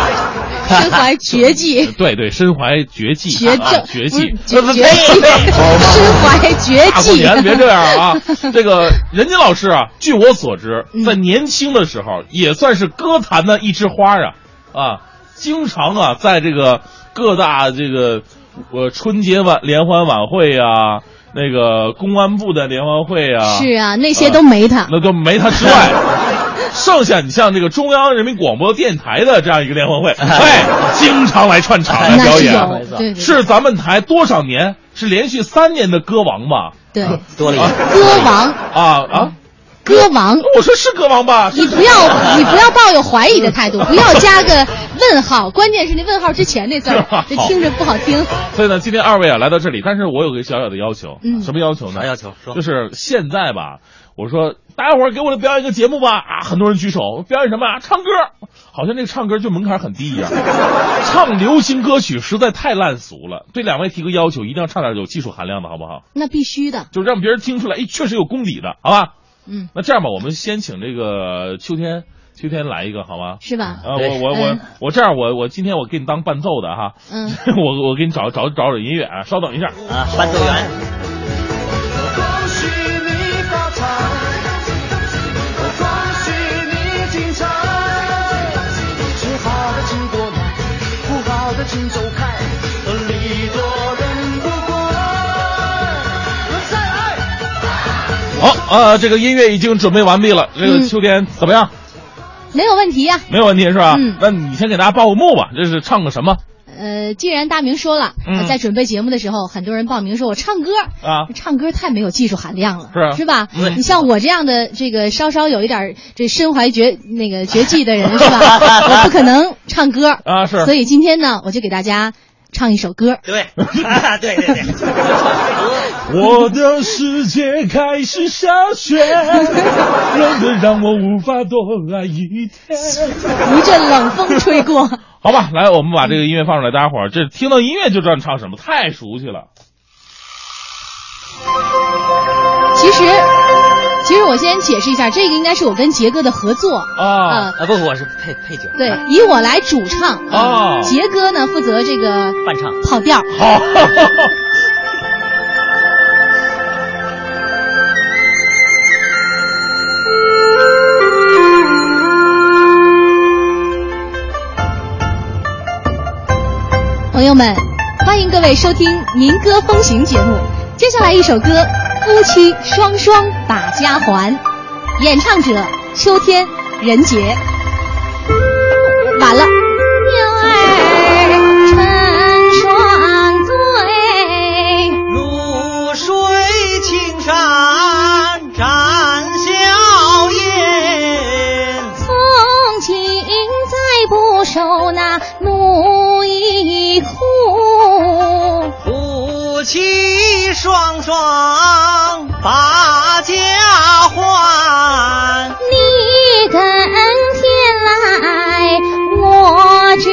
[SPEAKER 10] 身怀绝技，<laughs>
[SPEAKER 3] 对对，身怀绝技，
[SPEAKER 10] 绝
[SPEAKER 3] 啊
[SPEAKER 10] 症
[SPEAKER 3] 绝技，
[SPEAKER 10] 绝 <laughs> 绝技，<laughs> 身怀绝
[SPEAKER 3] 大过
[SPEAKER 10] 技。
[SPEAKER 3] 年别这样啊！这个任杰老师啊，据我所知，
[SPEAKER 10] 嗯
[SPEAKER 3] 在年轻的时候也算是歌坛的一枝花啊啊，经常啊在这个各大这个呃春节晚联欢晚会呀、那个公安部的联欢会啊，
[SPEAKER 10] 是啊，那些都没他。
[SPEAKER 3] 那都没他之外。剩下你像这个中央人民广播电台的这样一个联欢会，哎，经常来串场来表演，是咱们台多少年？是连续三年的歌王吧？
[SPEAKER 10] 对，
[SPEAKER 11] 多了一
[SPEAKER 10] 歌王，
[SPEAKER 3] 啊啊！
[SPEAKER 10] 歌王，
[SPEAKER 3] 我说是歌王吧？
[SPEAKER 10] 你不要，你不要抱有怀疑的态度，不要加个问号，<laughs> 关键是那问号之前那字儿，<laughs> 这听着不好听。
[SPEAKER 3] 所以呢，今天二位啊来到这里，但是我有个小小的要求，
[SPEAKER 10] 嗯。
[SPEAKER 3] 什么要求呢？
[SPEAKER 11] 啥要求？说。
[SPEAKER 3] 就是现在吧，我说大家伙儿给我来表演一个节目吧啊，很多人举手，表演什么啊？唱歌，好像那个唱歌就门槛很低一样，<laughs> 唱流行歌曲实在太烂俗了。对两位提个要求，一定要唱点有技术含量的，好不好？
[SPEAKER 10] 那必须的，
[SPEAKER 3] 就让别人听出来，哎，确实有功底的，好吧？
[SPEAKER 10] 嗯，
[SPEAKER 3] 那这样吧，我们先请这个秋天，秋天来一个，好吗？
[SPEAKER 10] 是吧？
[SPEAKER 3] 啊，我我我
[SPEAKER 10] 嗯
[SPEAKER 3] 我这样，我我今天我给你当伴奏的哈，
[SPEAKER 10] 嗯，<laughs>
[SPEAKER 3] 我我给你找找找找音乐啊，稍等一下
[SPEAKER 11] 啊，伴奏员。
[SPEAKER 3] 呃，这个音乐已经准备完毕了，这个
[SPEAKER 10] 嗯
[SPEAKER 3] 秋天怎么样？
[SPEAKER 10] 没有问题呀、
[SPEAKER 3] 没有问题是吧？
[SPEAKER 10] 嗯
[SPEAKER 3] 那你先给大家报个幕吧，这是唱个什么
[SPEAKER 10] 呃，既然大明说了，
[SPEAKER 3] 嗯
[SPEAKER 10] 呃在准备节目的时候，很多人报名说我唱歌，
[SPEAKER 3] 啊？
[SPEAKER 10] 唱歌太没有技术含量了，
[SPEAKER 3] 是啊
[SPEAKER 10] 是吧？
[SPEAKER 3] 嗯
[SPEAKER 10] 你像我这样的这个稍稍有一点儿这身怀绝那个绝技的人，是吧？<laughs> 我不可能唱歌
[SPEAKER 3] 啊是
[SPEAKER 10] 所以今天呢，我就给大家唱一首歌。
[SPEAKER 11] 对，对 <laughs> 对对，<laughs>
[SPEAKER 3] 我的世界开始下雪，<laughs> 冷的让我无法多爱一天。
[SPEAKER 10] 一阵冷风吹过，
[SPEAKER 3] 好吧，来，我们把这个音乐放出来，大家伙儿这听到音乐就知道你唱什么，太熟悉了。
[SPEAKER 10] 其实，其实我先解释一下，这个应该是我跟杰哥的合作
[SPEAKER 3] 啊
[SPEAKER 10] 呃
[SPEAKER 11] 啊不，我是配配角。
[SPEAKER 10] 对，以我来主唱
[SPEAKER 3] 啊
[SPEAKER 10] 杰哥呢负责这个
[SPEAKER 11] 伴唱
[SPEAKER 10] 跑调。<laughs>
[SPEAKER 3] 好，
[SPEAKER 10] 朋友们，欢迎各位收听《民歌风行》节目。接下来一首歌《夫妻双双把家还》，演唱者秋天、人杰。完了，牛儿成双对，
[SPEAKER 2] 露水青山妻双双把家还。
[SPEAKER 10] 你耕田来，我织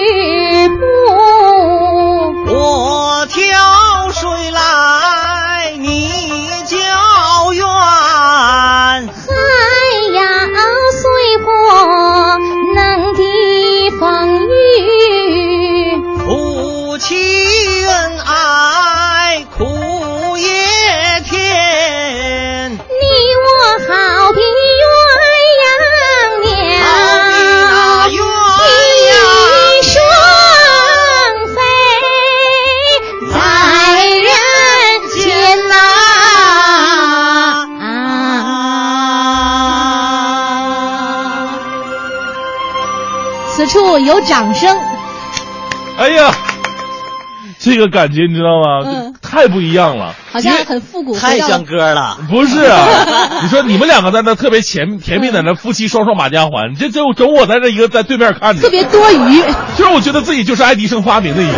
[SPEAKER 10] 布。有掌声。
[SPEAKER 3] 哎呀，这个感觉你知道吗？
[SPEAKER 10] 嗯
[SPEAKER 3] 太不一样了，
[SPEAKER 10] 好像很复古，
[SPEAKER 11] 太像歌了。
[SPEAKER 3] 不是啊，<laughs> 你说你们两个在那特别甜甜蜜在那夫妻双双把家还，这就整我在这一个在对面看着，
[SPEAKER 10] 特别多余。
[SPEAKER 3] 就是我觉得自己就是爱迪生发明的一样。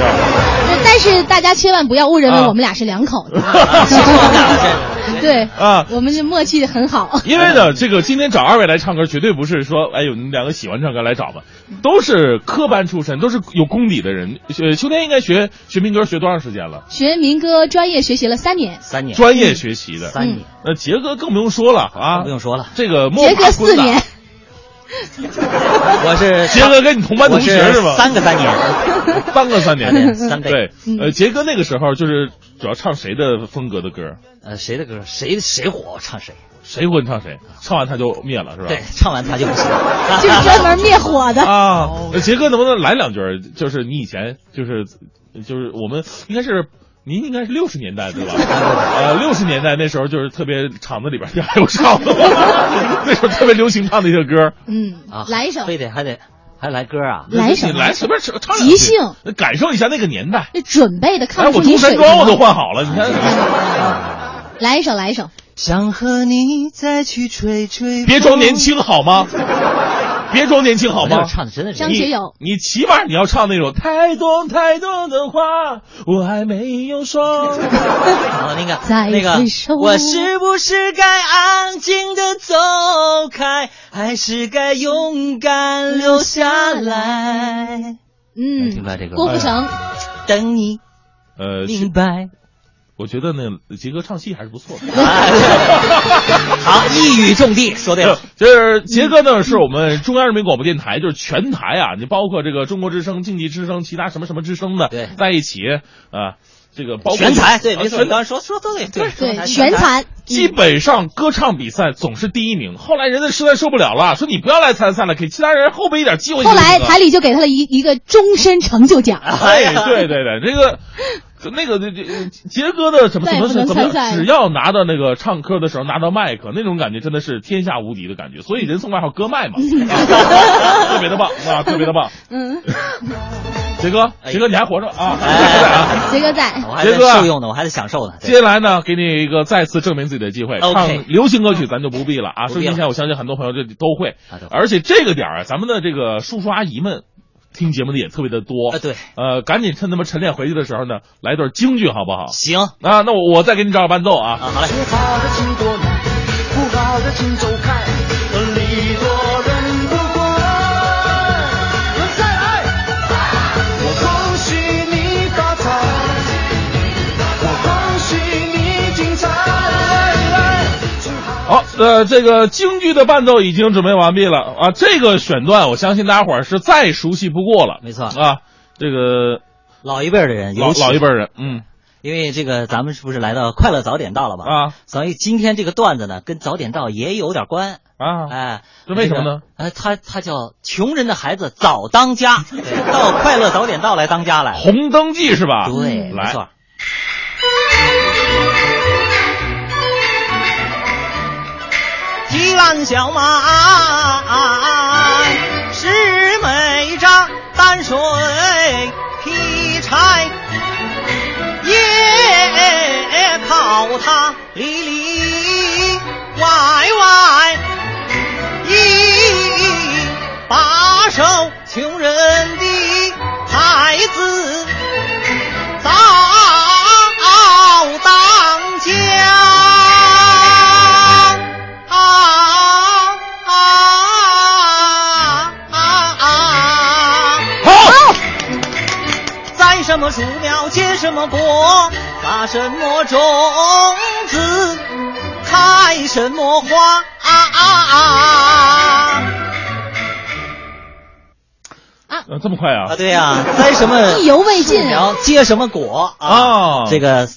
[SPEAKER 10] 但是大家千万不要误认为
[SPEAKER 3] 啊
[SPEAKER 10] 我们俩是两口子，<laughs> <laughs> 对
[SPEAKER 3] 啊，
[SPEAKER 10] 我们是默契很好。<laughs>
[SPEAKER 3] 因为呢，这个今天找二位来唱歌，绝对不是说，哎呦，你们两个喜欢唱歌来找吧，都是科班出身，都是有功底的人。呃，秋天应该学学民歌学多长时间了？
[SPEAKER 10] 学民歌专业学习了三年，
[SPEAKER 11] 三年，
[SPEAKER 3] 专业学习的。
[SPEAKER 11] 三年，
[SPEAKER 3] 那杰哥更不用说了啊，
[SPEAKER 11] 不用说了，
[SPEAKER 3] 这个摸
[SPEAKER 10] 杰哥四年，
[SPEAKER 11] 我是
[SPEAKER 3] 杰哥跟你同班同学是吧？
[SPEAKER 11] 三个三年，
[SPEAKER 3] 三个三年，
[SPEAKER 11] 三年
[SPEAKER 3] 对，
[SPEAKER 10] 嗯
[SPEAKER 3] 呃，杰哥那个时候就是主要唱谁的风格的歌？
[SPEAKER 11] 呃，谁的歌谁谁火我唱谁，
[SPEAKER 3] 谁火你唱谁，唱完他就灭了是吧？
[SPEAKER 11] 对，唱完他就不行。<laughs>
[SPEAKER 10] 就是专门灭火的。
[SPEAKER 3] 啊，呃杰哥能不能来两句？就是你以前就是就是我们应该是。您应该是六十年代对吧？<laughs> 呃，六十年代那时候就是特别厂子里边还有唱的，<laughs> 那时候特别流行唱的一些歌。
[SPEAKER 10] 嗯
[SPEAKER 11] 啊，
[SPEAKER 10] 来一首，
[SPEAKER 11] 非得还得还来歌啊？
[SPEAKER 10] 来一首
[SPEAKER 3] 你来随便唱唱
[SPEAKER 10] 即兴，
[SPEAKER 3] 感受一下那个年代。
[SPEAKER 10] 那准备的
[SPEAKER 3] 哎，我
[SPEAKER 10] 看不出你
[SPEAKER 3] 中山装我都换好了，你看。
[SPEAKER 10] 来一首，来一首，
[SPEAKER 2] 想和你再去吹吹，
[SPEAKER 3] 别装年轻好吗？别装年轻好吗？
[SPEAKER 11] 唱的真的是
[SPEAKER 10] 张学友
[SPEAKER 3] 你你起码你要唱那种太多太多的话，我还没有说。
[SPEAKER 11] 好，那个
[SPEAKER 10] 再
[SPEAKER 11] 那个，
[SPEAKER 2] 我是不是该安静的走开，还是该勇敢留下来？
[SPEAKER 10] 嗯
[SPEAKER 11] 听出来这个
[SPEAKER 10] 郭富城，
[SPEAKER 2] 等你
[SPEAKER 3] 呃，
[SPEAKER 2] 明白。
[SPEAKER 3] 我觉得呢杰哥唱戏还是不错的。<laughs>
[SPEAKER 11] 好，一语中的，说对了。
[SPEAKER 3] 就是杰哥呢，是我们中央人民广播电台，就是全台啊，你包括这个中国之声、经济之声、其他什么什么之声的，
[SPEAKER 11] 对
[SPEAKER 3] 在一起啊，这个包括
[SPEAKER 11] 全台对，没错，你刚才说说都对，对
[SPEAKER 10] 对，全残，
[SPEAKER 3] 基本上歌唱比赛总是第一名，后来人家实在受不了了，说你不要来参赛了，给其他人后边一点机会
[SPEAKER 10] 后。来台里就给他了一一个终身成就奖。<laughs>
[SPEAKER 3] 哎，对对对，这个。那个这这杰哥的怎么怎么怎么只要拿到那个唱歌的时候拿到麦克，那种感觉真的是天下无敌的感觉，所以人送外号割麦嘛，啊 <laughs> 特别的棒啊，特别的棒。
[SPEAKER 10] 嗯，<laughs>
[SPEAKER 3] 杰哥，杰哥你还活着啊？
[SPEAKER 11] 哎 <laughs>
[SPEAKER 10] 杰哥在，
[SPEAKER 11] 我还得
[SPEAKER 3] 杰哥啊
[SPEAKER 11] 受用呢，我还是享受呢。
[SPEAKER 3] 接下来呢，给你一个再次证明自己的机会。唱流行歌曲咱就不必了啊，收
[SPEAKER 11] 不必了
[SPEAKER 3] 听前我相信很多朋友这都会
[SPEAKER 11] 啊都会，
[SPEAKER 3] 而且这个点儿啊，咱们的这个叔叔阿姨们听节目的也特别的多。
[SPEAKER 11] 啊，对，
[SPEAKER 3] 呃，赶紧趁他们晨练回去的时候呢，来段京剧好不好？
[SPEAKER 11] 行
[SPEAKER 3] 啊，那我我再给你找找伴奏啊。
[SPEAKER 11] 啊，好嘞。
[SPEAKER 2] 说好的请多来，不好的请走开，
[SPEAKER 3] 好，呃，这个京剧的伴奏已经准备完毕了啊。这个选段，我相信大家伙儿是再熟悉不过了。
[SPEAKER 11] 没错
[SPEAKER 3] 啊，这个
[SPEAKER 11] 老一辈儿的人，
[SPEAKER 3] 老老一辈儿人，嗯
[SPEAKER 11] 因为这个咱们是不是来到快乐早点到了吧？
[SPEAKER 3] 啊
[SPEAKER 11] 所以今天这个段子呢，跟早点到也有点关。
[SPEAKER 3] 啊，
[SPEAKER 11] 哎，
[SPEAKER 3] 这为什么呢？
[SPEAKER 11] 这个呃，他他叫穷人的孩子早当家，对，到快乐早点到来当家来。
[SPEAKER 3] 红灯记是吧？
[SPEAKER 11] 对，没
[SPEAKER 3] 来，
[SPEAKER 11] 错。一篮小马，是美扎担水劈柴，也靠他里里外外，一把手穷人的孩子早什么果，撒什么种子，开什么花啊啊啊！
[SPEAKER 3] 啊这么快啊？
[SPEAKER 11] 啊，对呀、栽什么
[SPEAKER 10] 意犹未尽
[SPEAKER 11] 然后结什么果啊？
[SPEAKER 3] 啊，
[SPEAKER 11] 这个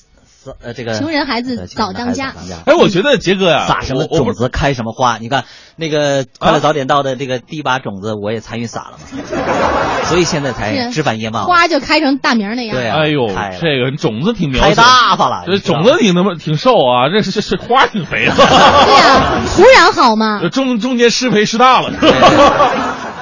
[SPEAKER 11] 呃这个
[SPEAKER 10] 穷人孩子
[SPEAKER 11] 呃
[SPEAKER 10] 早当家
[SPEAKER 3] 哎，我觉得杰哥呀，
[SPEAKER 11] 撒什么种子开什么花？你看那个快乐早点到的这个第一把种子，我也参与撒了嘛，<laughs> 所以现在才枝繁叶茂。
[SPEAKER 10] 花就开成大名那样。
[SPEAKER 11] 对啊
[SPEAKER 3] 哎呦，这个种子挺苗
[SPEAKER 11] 开，大发了，
[SPEAKER 3] 这种子挺他妈挺瘦啊，这是是是花挺肥啊。
[SPEAKER 10] 对呀，<laughs> 土壤好嘛
[SPEAKER 3] 呃。中中间施肥施大了？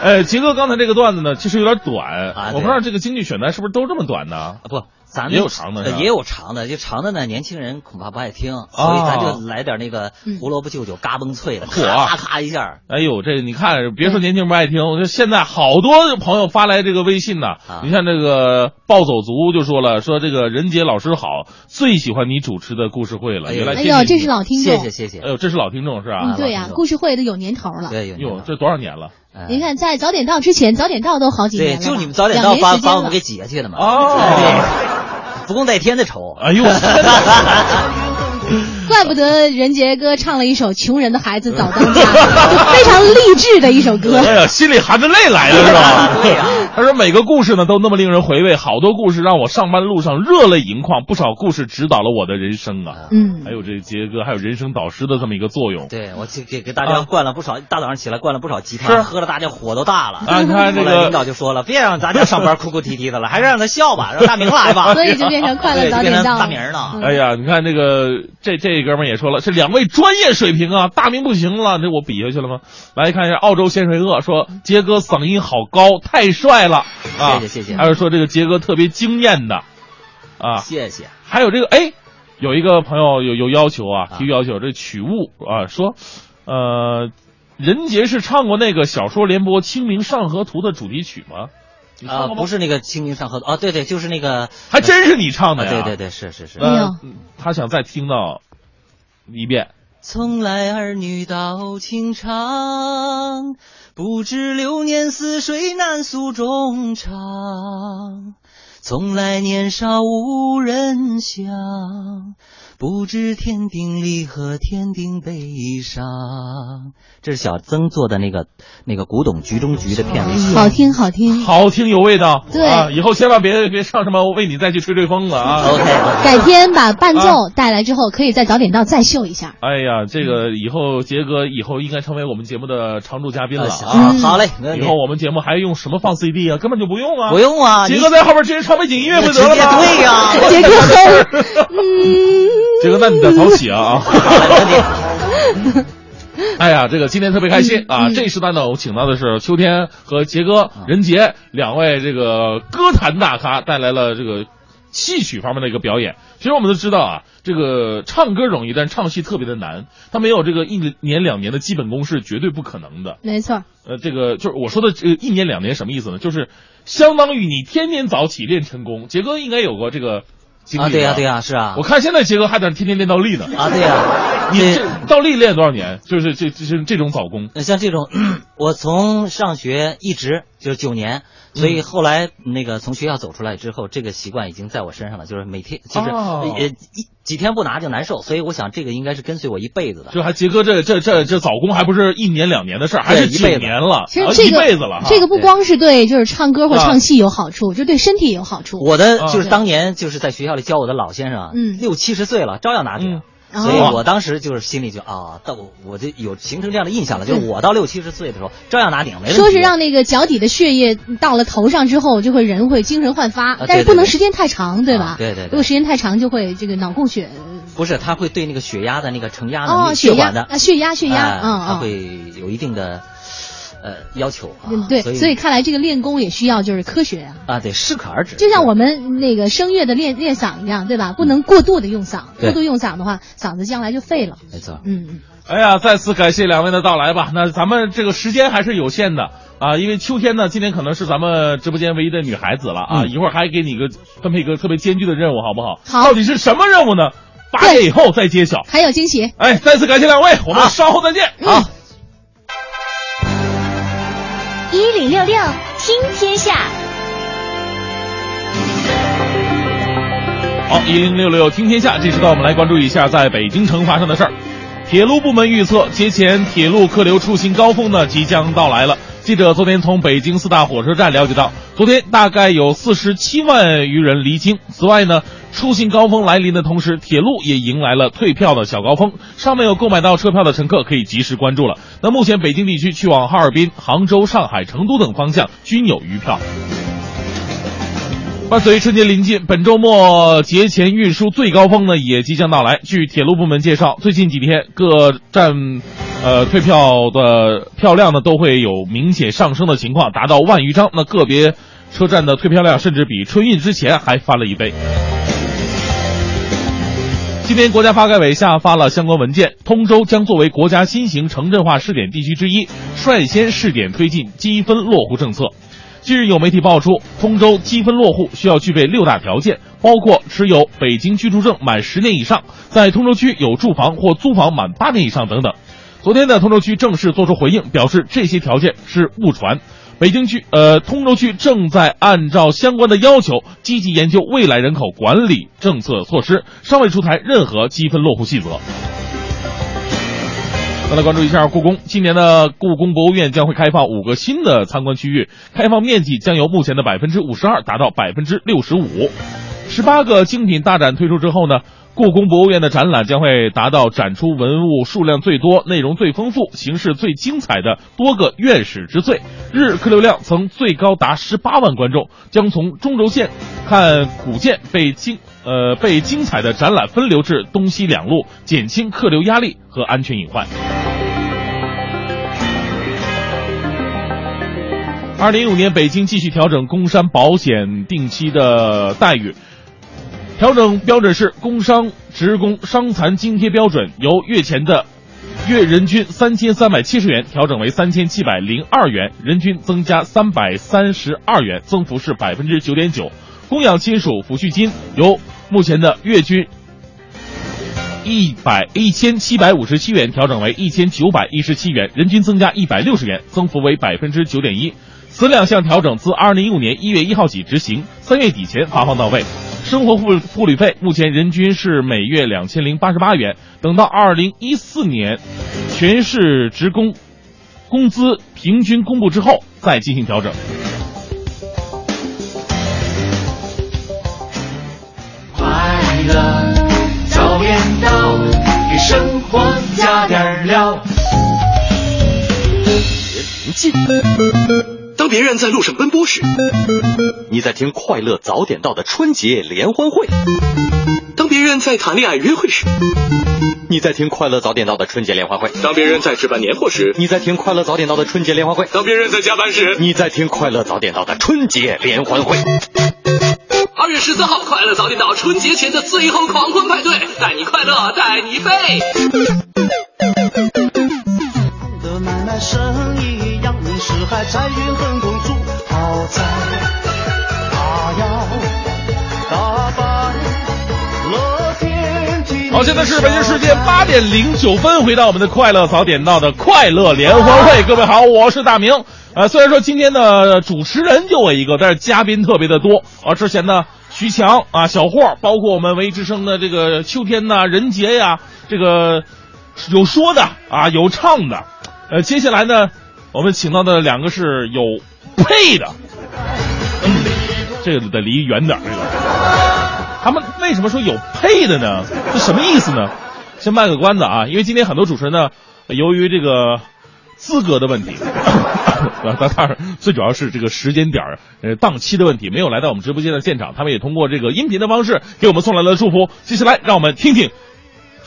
[SPEAKER 3] 呃，<laughs> 杰哥刚才这个段子呢，其实有点短，
[SPEAKER 11] 啊
[SPEAKER 3] 我不知道这个京剧选段是不是都这么短呢？
[SPEAKER 11] 啊不咱们
[SPEAKER 3] 也有长的
[SPEAKER 11] 呃也有长的，就长的呢，年轻人恐怕不爱听，所以咱就来点那个
[SPEAKER 10] 嗯
[SPEAKER 11] 胡萝卜舅舅嘎嘣脆的，咔咔一下。
[SPEAKER 3] 哎呦，这你看，别说年轻人不爱听，我说现在好多朋友发来这个微信呢。
[SPEAKER 11] 啊
[SPEAKER 3] 你看这个暴走族就说了，说这个任杰老师好，最喜欢你主持的故事会了。
[SPEAKER 11] 哎呦
[SPEAKER 3] 原来
[SPEAKER 10] 哎呦，这是老听众。
[SPEAKER 11] 谢谢谢谢
[SPEAKER 3] 哎。呦，这是老听众是吧？
[SPEAKER 10] 嗯，对呀、故事会都有年头了。
[SPEAKER 11] 对，有，
[SPEAKER 3] 这多少年了？
[SPEAKER 11] 哎
[SPEAKER 10] 您看，在早点到之前，早点到都好几年
[SPEAKER 11] 对，
[SPEAKER 10] 了对，
[SPEAKER 11] 就你们早点到把把我们给挤下去了嘛。
[SPEAKER 3] 哦
[SPEAKER 11] 对，不共戴天的仇。
[SPEAKER 3] 哎呦，<laughs>
[SPEAKER 10] 怪不得任杰哥唱了一首《穷人的孩子早当家》，就非常励志的一首歌。
[SPEAKER 3] 哎呀，心里含着泪来了是吧？
[SPEAKER 11] 对呀
[SPEAKER 3] 他说每个故事呢都那么令人回味，好多故事让我上班路上热泪盈眶，不少故事指导了我的人生啊。
[SPEAKER 10] 嗯
[SPEAKER 3] 还有这杰哥，还有人生导师的这么一个作用。
[SPEAKER 11] 对，我给给给大家灌了不少，大早上起来灌了不少鸡汤，喝了大家火都大了。
[SPEAKER 3] 啊你看这个
[SPEAKER 11] 领导就说了，别让咱家上班哭哭啼啼的了，还是让他笑吧，让大明来吧。<laughs>
[SPEAKER 10] 所以就变成快乐
[SPEAKER 11] 对就变成
[SPEAKER 10] 早点到了。
[SPEAKER 11] 大明呢。
[SPEAKER 10] 嗯
[SPEAKER 3] 哎呀，你看这个这这哥们也说了，这两位专业水平啊，大明不行了，这我比下去了吗？来看一下澳洲咸水鳄说，杰哥嗓音好高，太帅了啊！
[SPEAKER 11] 谢谢谢谢
[SPEAKER 3] 还有说这个杰哥特别惊艳的啊，
[SPEAKER 11] 谢谢。
[SPEAKER 3] 还有这个哎，有一个朋友有有要求啊，提出要求，这曲目啊说，呃，任杰是唱过那个小说联播《清明上河图》的主题曲吗？
[SPEAKER 11] 啊，不是那个《清明上河图》啊，对对，就是那个，
[SPEAKER 3] 还真是你唱的呀？
[SPEAKER 11] 啊对对对，是是是。
[SPEAKER 10] 哎呦
[SPEAKER 3] 呃，他想再听到一遍。
[SPEAKER 11] 从来儿女到情长，不知流年似水难诉衷肠。从来年少无人想，不知天定离合，天定悲伤。这是小曾做的那个那个古董局中局的片尾曲。
[SPEAKER 10] 好听好听。
[SPEAKER 3] 好听有味道，
[SPEAKER 10] 对
[SPEAKER 3] 啊，以后千万别别唱什么为你再去吹吹风了啊。<laughs>
[SPEAKER 11] OK，
[SPEAKER 10] 改天把伴
[SPEAKER 3] 啊
[SPEAKER 10] 奏带来之后，可以在早点到再秀一下。
[SPEAKER 3] 哎呀，这个以后杰哥以后应该成为我们节目的常驻嘉宾了
[SPEAKER 11] 啊好嘞，
[SPEAKER 3] 以后。我们节目还用什么放 CD 啊？根本就不用啊！
[SPEAKER 11] 不用啊，
[SPEAKER 3] 杰哥在后边直接唱背景音乐不就得了吗？
[SPEAKER 11] 对呀。
[SPEAKER 10] 杰哥哼，嗯，
[SPEAKER 3] 杰哥，那你得早起啊啊！<laughs> 哎呀，这个今天特别开心啊！
[SPEAKER 10] 嗯
[SPEAKER 3] 这一时段呢，我请到的是秋天和杰哥、任杰两位这个歌坛大咖，带来了这个戏曲方面的一个表演。其实我们都知道啊，这个唱歌容易，但是唱戏特别的难，他没有这个一年两年的基本功是绝对不可能的。
[SPEAKER 10] 没错，
[SPEAKER 3] 呃，这个就是我说的这个一年两年什么意思呢？就是相当于你天天早起练成功。杰哥应该有过这个经历
[SPEAKER 11] 啊，对呀
[SPEAKER 3] 吧
[SPEAKER 11] 对呀，是啊
[SPEAKER 3] 我。看现在杰哥还在天天练倒立呢。
[SPEAKER 11] 啊，对呀，<laughs>
[SPEAKER 3] 你
[SPEAKER 11] 这
[SPEAKER 3] 这倒立练多少年？就是这这这这种早功。
[SPEAKER 11] 那像这种，我从上学一直就是九年，所以后来那个从学校走出来之后，这个习惯已经在我身上了，就是每天就是
[SPEAKER 3] 哦
[SPEAKER 11] 呃一几天不拿就难受，所以我想这个应该是跟随我一辈子的。
[SPEAKER 3] 就还杰哥这这这这早功还不是一年两年的事儿，还是九
[SPEAKER 11] 对一辈子
[SPEAKER 3] 年了，啊
[SPEAKER 10] 其实这个
[SPEAKER 3] 一辈子了。
[SPEAKER 10] 这个不光是对就是唱歌或唱戏有好处，就对身体也有好处。
[SPEAKER 11] 我的
[SPEAKER 3] 啊
[SPEAKER 11] 就是当年就是在学校里教我的老先生啊，
[SPEAKER 10] 嗯
[SPEAKER 11] 六七十岁了照样拿奖。
[SPEAKER 10] 哦
[SPEAKER 11] 所以我当时就是心里就啊，到我我就有形成这样的印象了，就是我到六七十岁的时候照样拿顶，没问题。
[SPEAKER 10] 说是让那个脚底的血液到了头上之后，就会人会精神焕发，
[SPEAKER 11] 啊
[SPEAKER 10] 但是不能时间太长，对吧？
[SPEAKER 11] 啊对对对
[SPEAKER 10] 如果时间太长，就会这个脑供血
[SPEAKER 11] 不是，它会对那个血压的那个承压
[SPEAKER 10] 血压
[SPEAKER 11] 管的
[SPEAKER 10] 啊，血压血压。
[SPEAKER 11] 它会有一定的呃要求啊。
[SPEAKER 10] 嗯，对，
[SPEAKER 11] 所
[SPEAKER 10] 所以看来这个练功也需要就是科学啊，
[SPEAKER 11] 啊，得适可而止。
[SPEAKER 10] 就像我们那个声乐的练练嗓一样，对吧？不能过度的用嗓，过度用嗓的话，嗓子将来就废了。
[SPEAKER 11] 没错，
[SPEAKER 10] 嗯嗯，
[SPEAKER 3] 哎呀，再次感谢两位的到来吧。那咱们这个时间还是有限的啊，因为秋天呢，今天可能是咱们直播间唯一的女孩子了啊。
[SPEAKER 11] 嗯
[SPEAKER 3] 一会儿还给你一个分配一个特别艰巨的任务，好不好？
[SPEAKER 10] 好
[SPEAKER 3] 到底是什么任务呢？八点以后再揭晓。
[SPEAKER 10] 还有惊喜。
[SPEAKER 3] 哎，再次感谢两位，我们稍后再见。
[SPEAKER 11] 好。
[SPEAKER 8] 一零六六听天下，
[SPEAKER 3] 好，一零六六听天下，这时段我们来关注一下在北京城发生的事儿。铁路部门预测，节前铁路客流出行高峰呢即将到来了。记者昨天从北京四大火车站了解到，昨天大概有四十七万余人离京。此外呢，出行高峰来临的同时，铁路也迎来了退票的小高峰。尚没有购买到车票的乘客可以及时关注了。那目前北京地区去往哈尔滨、杭州、上海、成都等方向均有余票。伴随春节临近，本周末节前运输最高峰呢也即将到来。据铁路部门介绍，最近几天各站，呃退票的票量呢都会有明显上升的情况，达到万余张。那个别车站的退票量甚至比春运之前还翻了一倍。今天，国家发改委下发了相关文件，通州将作为国家新型城镇化试点地区之一，率先试点推进积分落户政策。近日有媒体爆出，通州积分落户需要具备六大条件，包括持有北京居住证满十年以上，在通州区有住房或租房满八年以上等等。昨天呢，通州区正式作出回应，表示这些条件是误传。北京区呃，通州区正在按照相关的要求，积极研究未来人口管理政策措施，尚未出台任何积分落户细则。再来关注一下故宫，今年的故宫博物院将会开放五个新的参观区域，开放面积将由目前的百分之五十二达到百分之六十五。十八个精品大展推出之后呢？故宫博物院的展览将会达到展出文物数量最多、内容最丰富、形式最精彩的多个院史之最。日客流量曾最高达十八万观众，将从中轴线看古建被精呃被精彩的展览分流至东西两路，减轻客流压力和安全隐患。二零一五年，北京继续调整工伤保险定期的待遇。调整标准是工伤职工伤残津贴标准由月前的月人均三千三百七十元调整为三千七百零二元，人均增加三百三十二元，增幅是百分之九点九。供养亲属抚恤金由目前的月均一百一千七百五十七元调整为一千九百一十七元，人均增加一百六十元，增幅为百分之九点一。此两项调整自二零一五年一月一号起执行，三月底前发放到位。生活护护理费目前人均是每月两千零八十八元，等到二零一四年全市职工工资平均公布之后再进行调整。
[SPEAKER 12] 乐早点到，给生活加点料。
[SPEAKER 13] 当别人在路上奔波时，你在听《快乐早点到》的春节联欢会；当别人在谈恋爱约会时，你在听《快乐早点到》的春节联欢会；当别人在置办年货时，你在听《快乐早点到》的春节联欢会；当别人在加班时，你在听《快乐早点到》的春节联欢会。
[SPEAKER 14] 二月十四号，《快乐早点到》春节前的最后狂欢派对，带你快乐，带你飞。
[SPEAKER 12] 的奶奶生意扬名四海，在云横公主好在，她要打败乐天梯。
[SPEAKER 3] 好，现在是北京时间八点零九分，回到我们的快乐早点到的快乐联欢会。各位好，我是大明。呃，虽然说今天的主持人就我一个，但是嘉宾特别的多啊。之前呢，徐强啊，小霍，包括我们文艺之声的这个秋天呐、任杰呀，这个有说的啊，有唱的。呃，接下来呢，我们请到的两个是有配的，嗯，这个得离远点这个，他们为什么说有配的呢？这什么意思呢？先卖个关子啊，因为今天很多主持人呢，由于这个资格的问题，<laughs> 啊，当然最主要是这个时间点呃档期的问题，没有来到我们直播间的现场，他们也通过这个音频的方式给我们送来了祝福。接下来让我们听听。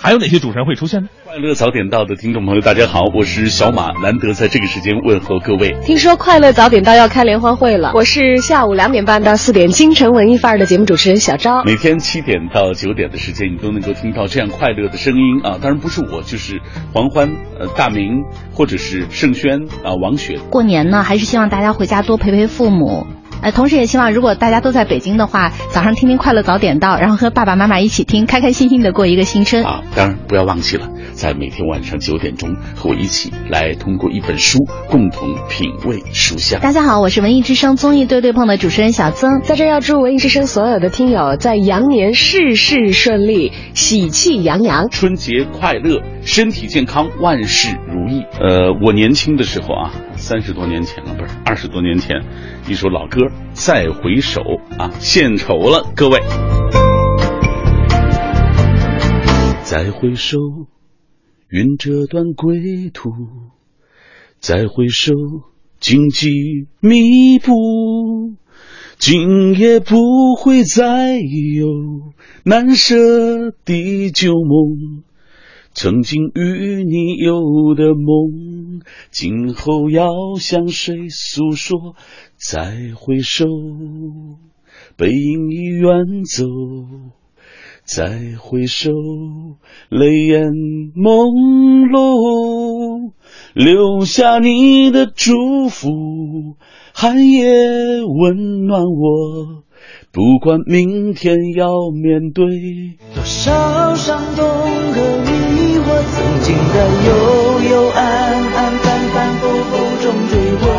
[SPEAKER 3] 还有哪些主持人会出现呢？
[SPEAKER 1] 快乐早点到的听众朋友，大家好，我是小马，难得在这个时间问候各位。
[SPEAKER 15] 听说快乐早点到要开联欢会了，我是下午两点半到四点京城文艺范儿的节目主持人小昭。
[SPEAKER 1] 每天七点到九点的时间，你都能够听到这样快乐的声音啊！当然不是我，就是黄欢、呃大明或者是盛轩啊王雪。
[SPEAKER 16] 过年呢，还是希望大家回家多陪陪父母。呃，同时也希望，如果大家都在北京的话，早上听听快乐早点到，然后和爸爸妈妈一起听，开开心心的过一个新春
[SPEAKER 1] 啊！当然不要忘记了，在每天晚上九点钟和我一起来通过一本书，共同品味书香。
[SPEAKER 16] 大家好，我是文艺之声综艺对对碰的主持人小曾，
[SPEAKER 15] 在这要祝文艺之声所有的听友在羊年事事顺利，喜气洋洋，
[SPEAKER 1] 春节快乐，身体健康，万事如意。呃，我年轻的时候啊，三十多年前了，不是二十多年前。一首老歌，再回首啊，献丑了，各位。再回首，云遮断归途；再回首，荆棘密布。今夜不会再有难舍的旧梦。
[SPEAKER 17] 曾经与你有的梦，今后要向谁诉说？再回首，背影已远走。再回首，泪眼朦胧，留下你的祝福，寒夜温暖我。不管明天要面对
[SPEAKER 2] 多少伤痛和迷惑，曾经在幽幽暗暗、反反复复中追问。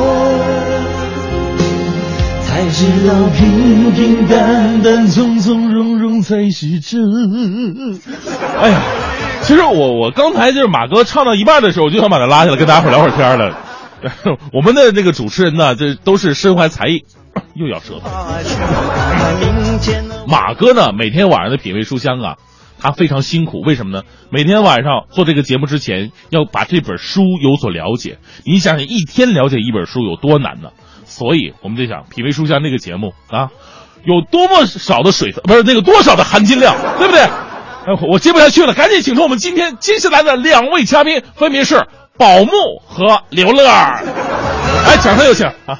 [SPEAKER 2] 知道平平淡淡、从从容容才是真。
[SPEAKER 3] 哎呀，其实我我刚才就是马哥唱到一半的时候，我就想把他拉下来跟大家伙聊会儿天了。<laughs> 我们的那个主持人呢，这都是身怀才艺，又咬舌头。马哥呢，每天晚上的品味书香啊，他非常辛苦，为什么呢？每天晚上做这个节目之前，要把这本书有所了解。你想想，一天了解一本书有多难呢？所以我们就想，品味书香那个节目啊，有多么少的水分，不是那个多少的含金量，对不对？哎，<laughs> 我接不下去了，赶紧请出我们今天接下来的两位嘉宾，分别是宝木和刘乐。哎，掌声有请啊！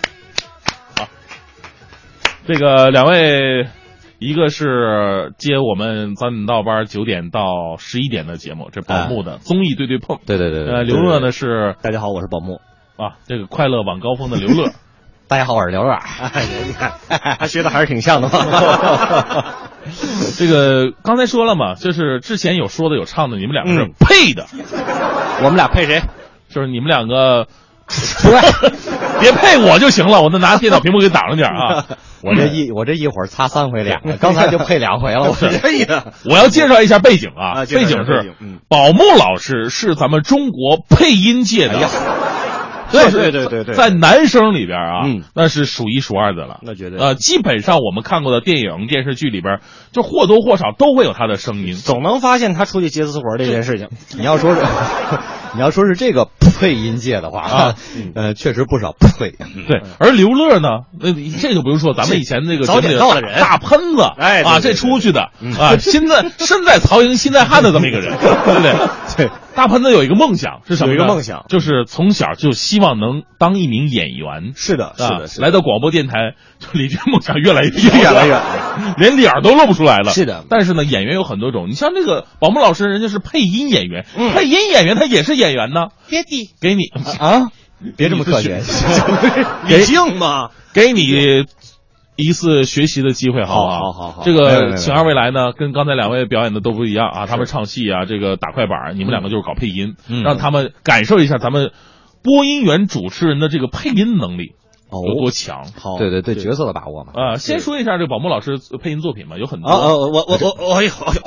[SPEAKER 3] 好，这个两位，一个是接我们早点到班九点到十一点的节目，这宝木的综艺对对碰。
[SPEAKER 18] 对对对对。
[SPEAKER 3] 呃，刘乐呢是
[SPEAKER 18] 大家好，我是宝木
[SPEAKER 3] 啊，这个快乐晚高峰的刘乐。
[SPEAKER 18] 大家好，我是刘乐。哎，你看，他学的还是挺像的嘛。<laughs>
[SPEAKER 3] 这个刚才说了嘛，就是之前有说的有唱的，你们两个是配的。
[SPEAKER 18] 我们俩配谁？
[SPEAKER 3] 就是你们两个，<laughs> 别配我就行了，我再拿电脑屏幕给挡着点啊。<laughs>
[SPEAKER 18] 我这一我这一会儿擦三回脸，刚才就配两回了。我
[SPEAKER 3] 可以的。我要介绍一下背景啊，背景是宝木老师是咱们中国配音界的。
[SPEAKER 18] 对对对对对，
[SPEAKER 3] 在男生里边啊，嗯，那是数一数二的了。
[SPEAKER 18] 那绝对
[SPEAKER 3] 呃，基本上我们看过的电影、电视剧里边，就或多或少都会有他的声音。
[SPEAKER 18] 总能发现他出去接私活这件事情。你要说是，<laughs> 你要说是这个配音界的话啊，呃，确实不少配。
[SPEAKER 3] 对，而刘乐呢，那这就不用说，咱们以前那个
[SPEAKER 18] 早点到的人，
[SPEAKER 3] 大喷子，
[SPEAKER 18] 哎
[SPEAKER 3] 啊，这出去的啊，<laughs> 现在身在曹营心在汉的这么一个人，<laughs> 对不对？
[SPEAKER 18] 对。
[SPEAKER 3] 大喷子有一个梦想是什么？
[SPEAKER 18] 有一个梦想，
[SPEAKER 3] 就是从小就希望能当一名演员。
[SPEAKER 18] 是的，是的是，
[SPEAKER 3] 来到广播电台，就离这梦想越来越
[SPEAKER 18] 越来越，<laughs>
[SPEAKER 3] 连脸都露不出来了。
[SPEAKER 18] 是的，
[SPEAKER 3] 但是呢，演员有很多种。你像那个宝木老师，人家是配音演员，配音演员他也是演员呢。
[SPEAKER 18] 爹地，
[SPEAKER 3] 给你
[SPEAKER 18] 啊，别这么客气，<laughs>
[SPEAKER 3] 李静 <laughs> 嘛，给你。一次学习的机会，
[SPEAKER 18] 好不
[SPEAKER 3] 好
[SPEAKER 18] 好好好。
[SPEAKER 3] 这个请二位来呢，跟刚才两位表演的都不一样啊。他们唱戏啊，这个打快板，你们两个就是搞配音，让他们感受一下咱们播音员主持人的这个配音能力有多强。
[SPEAKER 18] 好，对对对，角色的把握嘛。
[SPEAKER 3] 啊，先说一下这个宝木老师配音作品嘛，有很多。
[SPEAKER 18] 啊我，我我我哎呦哎呦，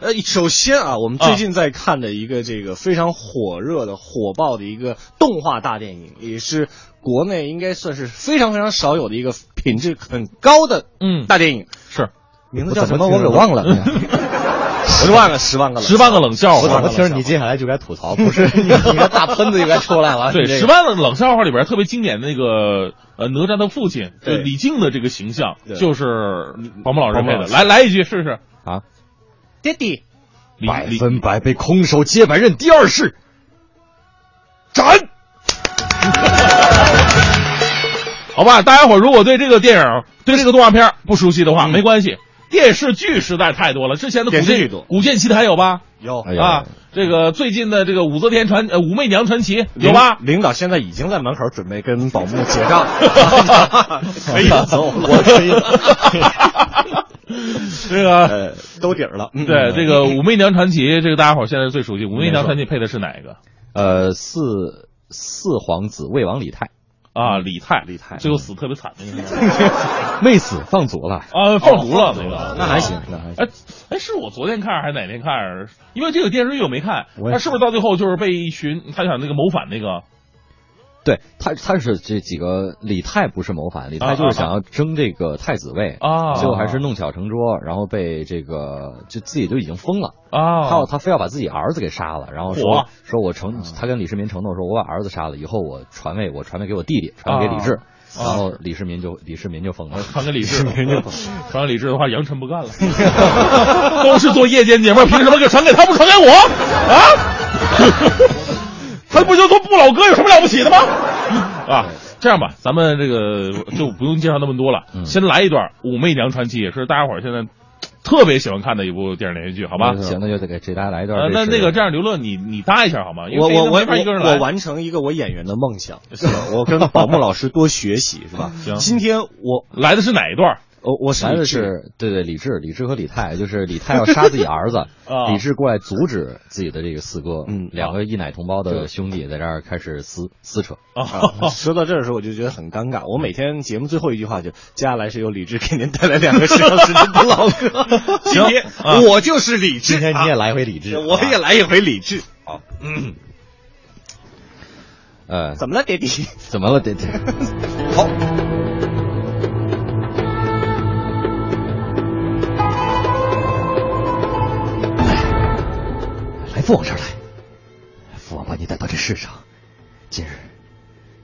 [SPEAKER 18] 呃，首先啊，我们最近在看的一个这个非常火热的、火爆的一个动画大电影，也是国内应该算是非常非常少有的一个。品质很高的
[SPEAKER 3] 嗯
[SPEAKER 18] 大电影
[SPEAKER 3] 是
[SPEAKER 18] 名字叫什么？我给忘了。<laughs> 十万个十万个
[SPEAKER 3] 十万个冷笑话，
[SPEAKER 18] 我怎么听着你接下来就该吐槽？不是 <laughs> 你你个大喷子就该出来了。
[SPEAKER 3] 对，十万个冷笑话里边特别经典的那个呃哪吒的父亲，就李靖的这个形象，就是黄渤老师配的。来来一句试试
[SPEAKER 18] 啊，
[SPEAKER 19] 爹地，
[SPEAKER 18] 百分百被空手接百刃，第二式斩。
[SPEAKER 3] 好吧，大家伙如果对这个电影、对这个动画片不熟悉的话，没关系。电视剧实在太多了，之前的古剑古剑奇谭有吧？
[SPEAKER 18] 有
[SPEAKER 3] 啊。这个最近的这个武则天传呃武媚娘传奇有吧？
[SPEAKER 18] 领导现在已经在门口准备跟宝木结账，
[SPEAKER 3] 可以走，
[SPEAKER 18] 我可以。<laughs>
[SPEAKER 3] 这个
[SPEAKER 18] 兜底儿了。
[SPEAKER 3] 对，这个武媚娘传奇，这个大家伙现在最熟悉。武媚娘传奇配的是哪一个？
[SPEAKER 18] 呃，四四皇子魏王李泰。
[SPEAKER 3] 啊，李泰，
[SPEAKER 18] 李泰
[SPEAKER 3] 最后死特别惨那个，<laughs>
[SPEAKER 20] 没死放逐了
[SPEAKER 3] 啊，放逐了那个，
[SPEAKER 18] 那还行，那还行。
[SPEAKER 3] 哎哎，是我昨天看还是哪天看？因为这个电视剧我没看，他是不是到最后就是被一群他想那个谋反那个？
[SPEAKER 20] 对他，他是这几个李泰不是谋反，李
[SPEAKER 3] 啊
[SPEAKER 20] 泰就是想要争这个太子位
[SPEAKER 3] 啊
[SPEAKER 20] 最后还是弄巧成拙，然后被这个就自己就已经疯了
[SPEAKER 3] 啊。
[SPEAKER 20] 他要他非要把自己儿子给杀了，然后说说我承他跟李世民承诺说，我把儿子杀了以后我传位，我传位给我弟弟，传位给李治，
[SPEAKER 3] 啊。
[SPEAKER 20] 然后李世民就李世民就疯了，<laughs>
[SPEAKER 3] 传给李治，
[SPEAKER 20] 世民就 <laughs> 疯了。
[SPEAKER 3] 传给李治的话，杨晨不干了，<laughs> 都是做夜间节目，凭什么给传给他，不传给我？啊？他不就做不老哥，有什么了不起的吗？啊，这样吧，咱们这个 <clears throat> 就不用介绍那么多了，
[SPEAKER 20] 嗯
[SPEAKER 3] 先来一段《武媚娘传奇》，也是大家伙儿现在特别喜欢看的一部电视连续剧，好吧？
[SPEAKER 20] 行，那就得给给大家来一段
[SPEAKER 3] 呃，那那个这样，刘乐，你你搭一下好吗？因为
[SPEAKER 18] 我我我
[SPEAKER 3] 飞哥没法一个人来
[SPEAKER 18] 我我完成一个我演员的梦想，是吧？<laughs> 我跟宝木老师多学习，是吧？
[SPEAKER 3] 行
[SPEAKER 18] 今天我
[SPEAKER 3] 来的是哪一段？
[SPEAKER 18] 我我是
[SPEAKER 20] 来的是对对李治，李治和李泰，就是李泰要杀自己儿子 <laughs>
[SPEAKER 3] 啊，
[SPEAKER 20] 李治过来阻止自己的这个四哥，
[SPEAKER 18] 嗯
[SPEAKER 20] 两个一奶同胞的兄弟在这儿开始撕撕扯。
[SPEAKER 18] 啊，说到这儿的时候，我就觉得很尴尬。我每天节目最后一句话就：接下来是由李志给您带来两个十小时的不老歌。今天
[SPEAKER 3] 啊
[SPEAKER 18] 我就是李志，
[SPEAKER 20] 今天你也来一回李治，<laughs>
[SPEAKER 18] 我也来一回李志。
[SPEAKER 20] 好，嗯，呃，
[SPEAKER 18] 怎么了，爹地？
[SPEAKER 20] 怎么了，爹爹？<laughs>
[SPEAKER 18] 好，
[SPEAKER 20] 父王这儿来，父王把你带到这世上，今日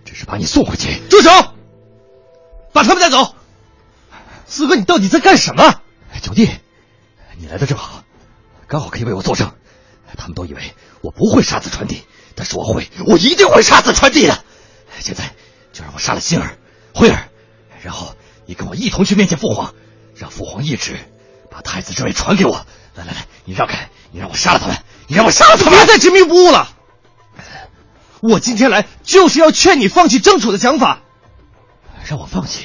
[SPEAKER 20] 只是把你送回去。
[SPEAKER 18] 住手！把他们带走。四哥，你到底在干什么？
[SPEAKER 20] 九弟，你来的正好，刚好可以为我作证。他们都以为我不会杀死传帝，但是我会，我一定会杀死传帝的。现在就让我杀了心儿、慧儿，然后你跟我一同去面见父皇，让父皇一旨把太子之位传给我。来来来，你让开，你让我杀了他们，你让我杀了他们！
[SPEAKER 18] 别再执迷不悟了。我今天来就是要劝你放弃争储的想法。
[SPEAKER 20] 让我放弃？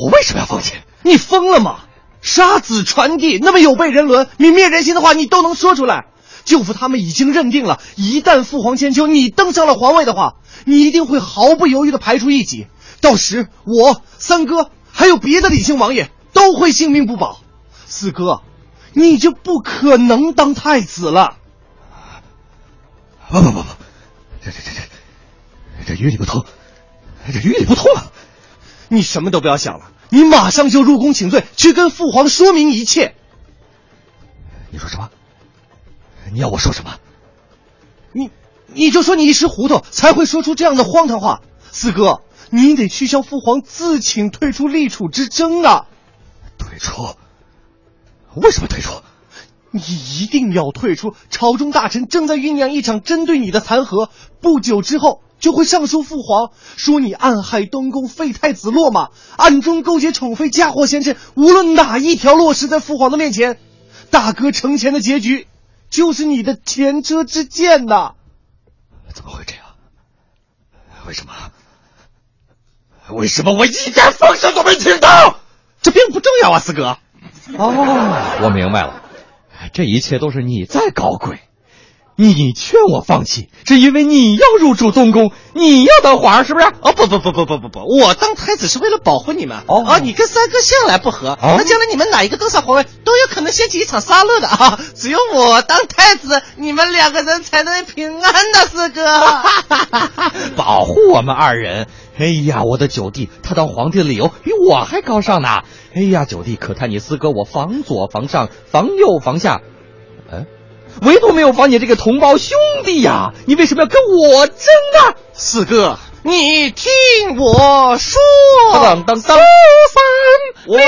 [SPEAKER 20] 我为什么要放弃？
[SPEAKER 18] 你疯了吗？杀子传弟那么有悖人伦、泯灭人心的话，你都能说出来。舅父他们已经认定了，一旦父皇千秋你登上了皇位的话，你一定会毫不犹豫的排除异己。到时我三哥还有别的李姓王爷都会性命不保。四哥，你就不可能当太子了。
[SPEAKER 20] 不不不不，这这这这这与理不通，这与理不通啊！
[SPEAKER 18] 你什么都不要想了，你马上就入宫请罪，去跟父皇说明一切。
[SPEAKER 20] 你说什么？你要我说什么？
[SPEAKER 18] 你你就说你一时糊涂，才会说出这样的荒唐话。四哥，你得去向父皇自请退出立储之争啊！
[SPEAKER 20] 退出？为什么退出？
[SPEAKER 18] 你一定要退出！朝中大臣正在酝酿一场针对你的弹劾，不久之后就会上书父皇，说你暗害东宫废太子落马，暗中勾结宠妃嫁祸贤臣。无论哪一条落实在父皇的面前，大哥成前的结局，就是你的前车之鉴呐！
[SPEAKER 20] 怎么会这样？为什么？为什么我一点风声都没听到？
[SPEAKER 18] 这并不重要啊，四哥。<laughs>
[SPEAKER 20] 哦，我明白了，这一切都是你在搞鬼。你劝我放弃，是因为你要入主东宫，你要当皇上，是不是？
[SPEAKER 18] 哦，不不不不不不不，我当太子是为了保护你们。
[SPEAKER 20] 哦
[SPEAKER 18] 啊，你跟三哥向来不和，那将来你们哪一个登上皇位，都有可能掀起一场杀戮的啊！<laughs> 只有我当太子，你们两个人才能平安的，四哥。<laughs>
[SPEAKER 20] 保护我们二人。哎呀，我的九弟，他当皇帝的理由比我还高尚呢。哎呀，九弟，可叹你四哥我防左防上，防右防下，哎，唯独没有防你这个同胞兄弟呀！你为什么要跟我争啊？
[SPEAKER 18] 四哥，你听我说，
[SPEAKER 20] 当当当，
[SPEAKER 18] 我